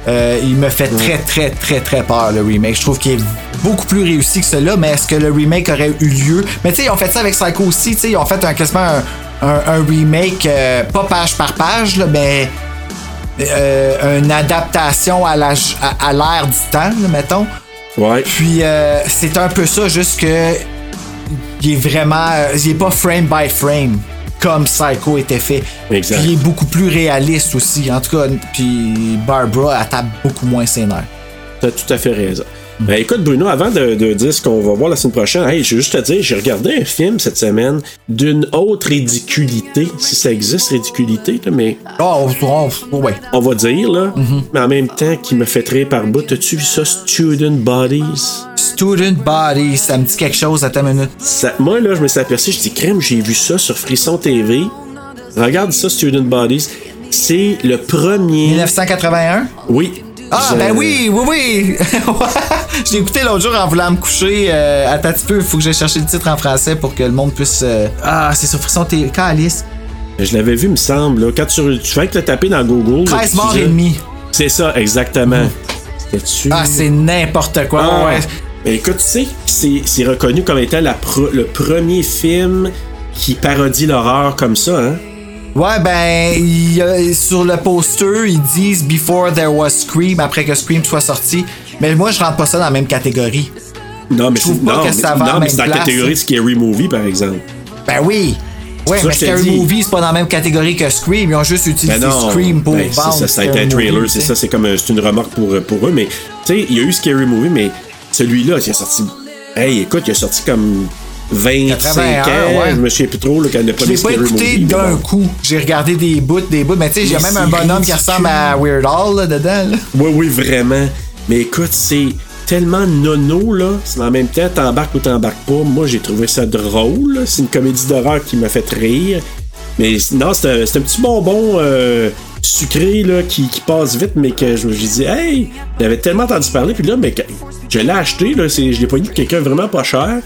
Euh, il me fait très, très, très, très peur, le remake. Je trouve qu'il est beaucoup plus réussi que celui-là, mais est-ce que le remake aurait eu lieu? Mais tu sais, ils ont fait ça avec Psycho aussi, tu sais, ils ont fait un, quasiment un, un, un remake, euh, pas page par page, là, mais euh, une adaptation à la- à à l'ère du temps, là, mettons. Ouais. Puis euh, c'est un peu ça, juste que il est vraiment, il est pas frame by frame comme Psycho était fait. Exact. Puis il est beaucoup plus réaliste aussi. En tout cas, puis Barbara elle tape beaucoup moins ses nerfs. T'as tout à fait raison. Ben écoute Bruno, avant de, de dire ce qu'on va voir la semaine prochaine, hey, je veux juste te dire, j'ai regardé un film cette semaine d'une autre ridiculité, si ça existe ridiculité, là, mais Oh, oh, oh, ouais. on va dire là, Mm-hmm. mais en même temps qui me fait rire par bout. As-tu vu ça, Student Bodies? Student Body, ça me dit quelque chose à ta minute. Ça- moi là, je me suis aperçu, je dis crème, j'ai vu ça sur Frisson TV. Regarde ça, Student Bodies. C'est le premier. 1981? Oui. Ah, Je- ben oui, oui, oui! je l'ai écouté l'autre jour en voulant me coucher. Euh, attends un petit peu, il faut que j'aille chercher le titre en français pour que le monde puisse. euh, Ah, c'est sur Frisson TV. Calice. Je l'avais vu, me semble. Là. Quand tu, tu fais que le taper dans Google. 13 là, tu morts et demi. C'est ça, exactement. C'était-tu- Ah, c'est n'importe quoi. Ah, ouais. Ben, écoute, tu sais, c'est, c'est reconnu comme étant la pro- le premier film qui parodie l'horreur comme ça, hein? Ouais, ben, il sur le poster, ils disent Before there was Scream, après que Scream soit sorti. Mais moi, je rentre pas ça dans la même catégorie. Non, mais Je trouve c'est, pas non, que ça va non, mais c'est dans la catégorie de Scary Movie, par exemple. Ben oui! Ouais, mais Scary. Movie, c'est pas dans la même catégorie que Scream. Ils ont juste utilisé Ben non, Scream pour ben, vendre ça, ça a été un trailer, c'est ça, c'est comme c'est une remarque pour, pour eux, mais tu sais, il y a eu Scary Movie, mais celui-là, il a sorti. Hey, écoute, il a sorti comme 25 81, ans, ouais. je me souviens plus trop là, quand le Je premier l'ai pas écouté d'un bon. coup. J'ai regardé des bouts, des bouts. Mais tu sais, il y a Mais même un c'est bonhomme qui ressemble à Weird Al là, dedans. là. Oui, oui, vraiment. Mais écoute, c'est tellement nono, là. Mais en même temps, t'embarques ou t'embarques pas. Moi, j'ai trouvé ça drôle. C'est une comédie d'horreur qui m'a fait rire. Mais non, c'est un, c'est un petit bonbon euh, sucré, là, qui, qui passe vite, mais que je me suis dit, hey, j'avais tellement entendu parler. Puis là, mais que- je l'ai acheté, là. c'est- Je l'ai pogné de quelqu'un vraiment pas cher.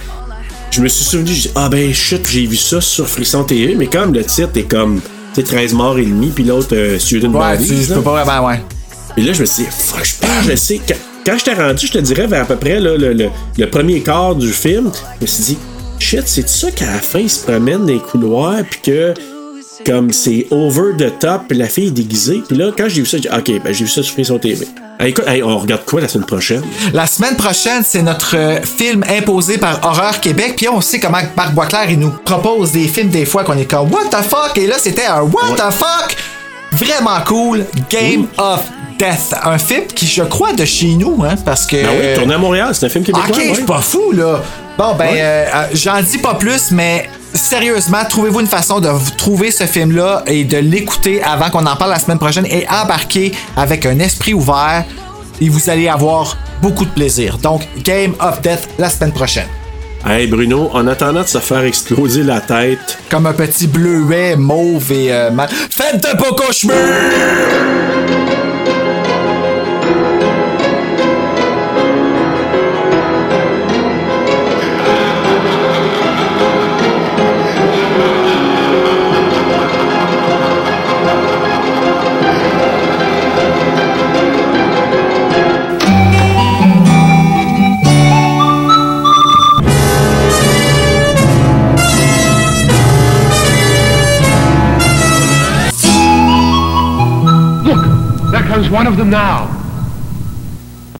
Je me suis souvenu, j'ai dit, ah ben shit, j'ai vu ça sur Frisson TV. Mais comme le titre est comme, tu sais, 13 morts et demi, puis l'autre, euh, Student Ouais, Bodies, tu, je là. peux pas vraiment, ouais. Et là, je me suis dit, fuck, je pense, je sais. Quand, quand je t'ai rendu, je te dirais vers à peu près là, le, le- le premier quart du film, je me suis dit, shit, c'est ça qu'à la fin, il se promène dans les couloirs, puis que, comme c'est over the top, puis la fille est déguisée. Puis là, quand j'ai vu ça, j'ai dit, ok, ben j'ai vu ça sur Frisson TV. Hey, écoute, hey, on regarde quoi la semaine prochaine? La semaine prochaine, c'est notre euh, film imposé par Horreur Québec. Puis on sait comment Marc Boisclair, il nous propose des films des fois qu'on est comme What the fuck? Et là, c'était un What the fuck? Vraiment cool. Game of Death. Un film qui, je crois, de chez nous, hein, parce que. Ben oui, tourné à Montréal, c'est un film québécois. Ok, je ouais. suis pas fou, là. Bon, ben, euh, euh, j'en dis pas plus, mais sérieusement, trouvez-vous une façon de trouver ce film-là et de l'écouter avant qu'on en parle la semaine prochaine et embarquer avec un esprit ouvert et vous allez avoir beaucoup de plaisir. Donc, Game of Death la semaine prochaine. Hey Bruno, en attendant de se faire exploser la tête, Comme un petit bleuet mauve et euh, mal. Faites pas cauchemar! Look, comes one of them now.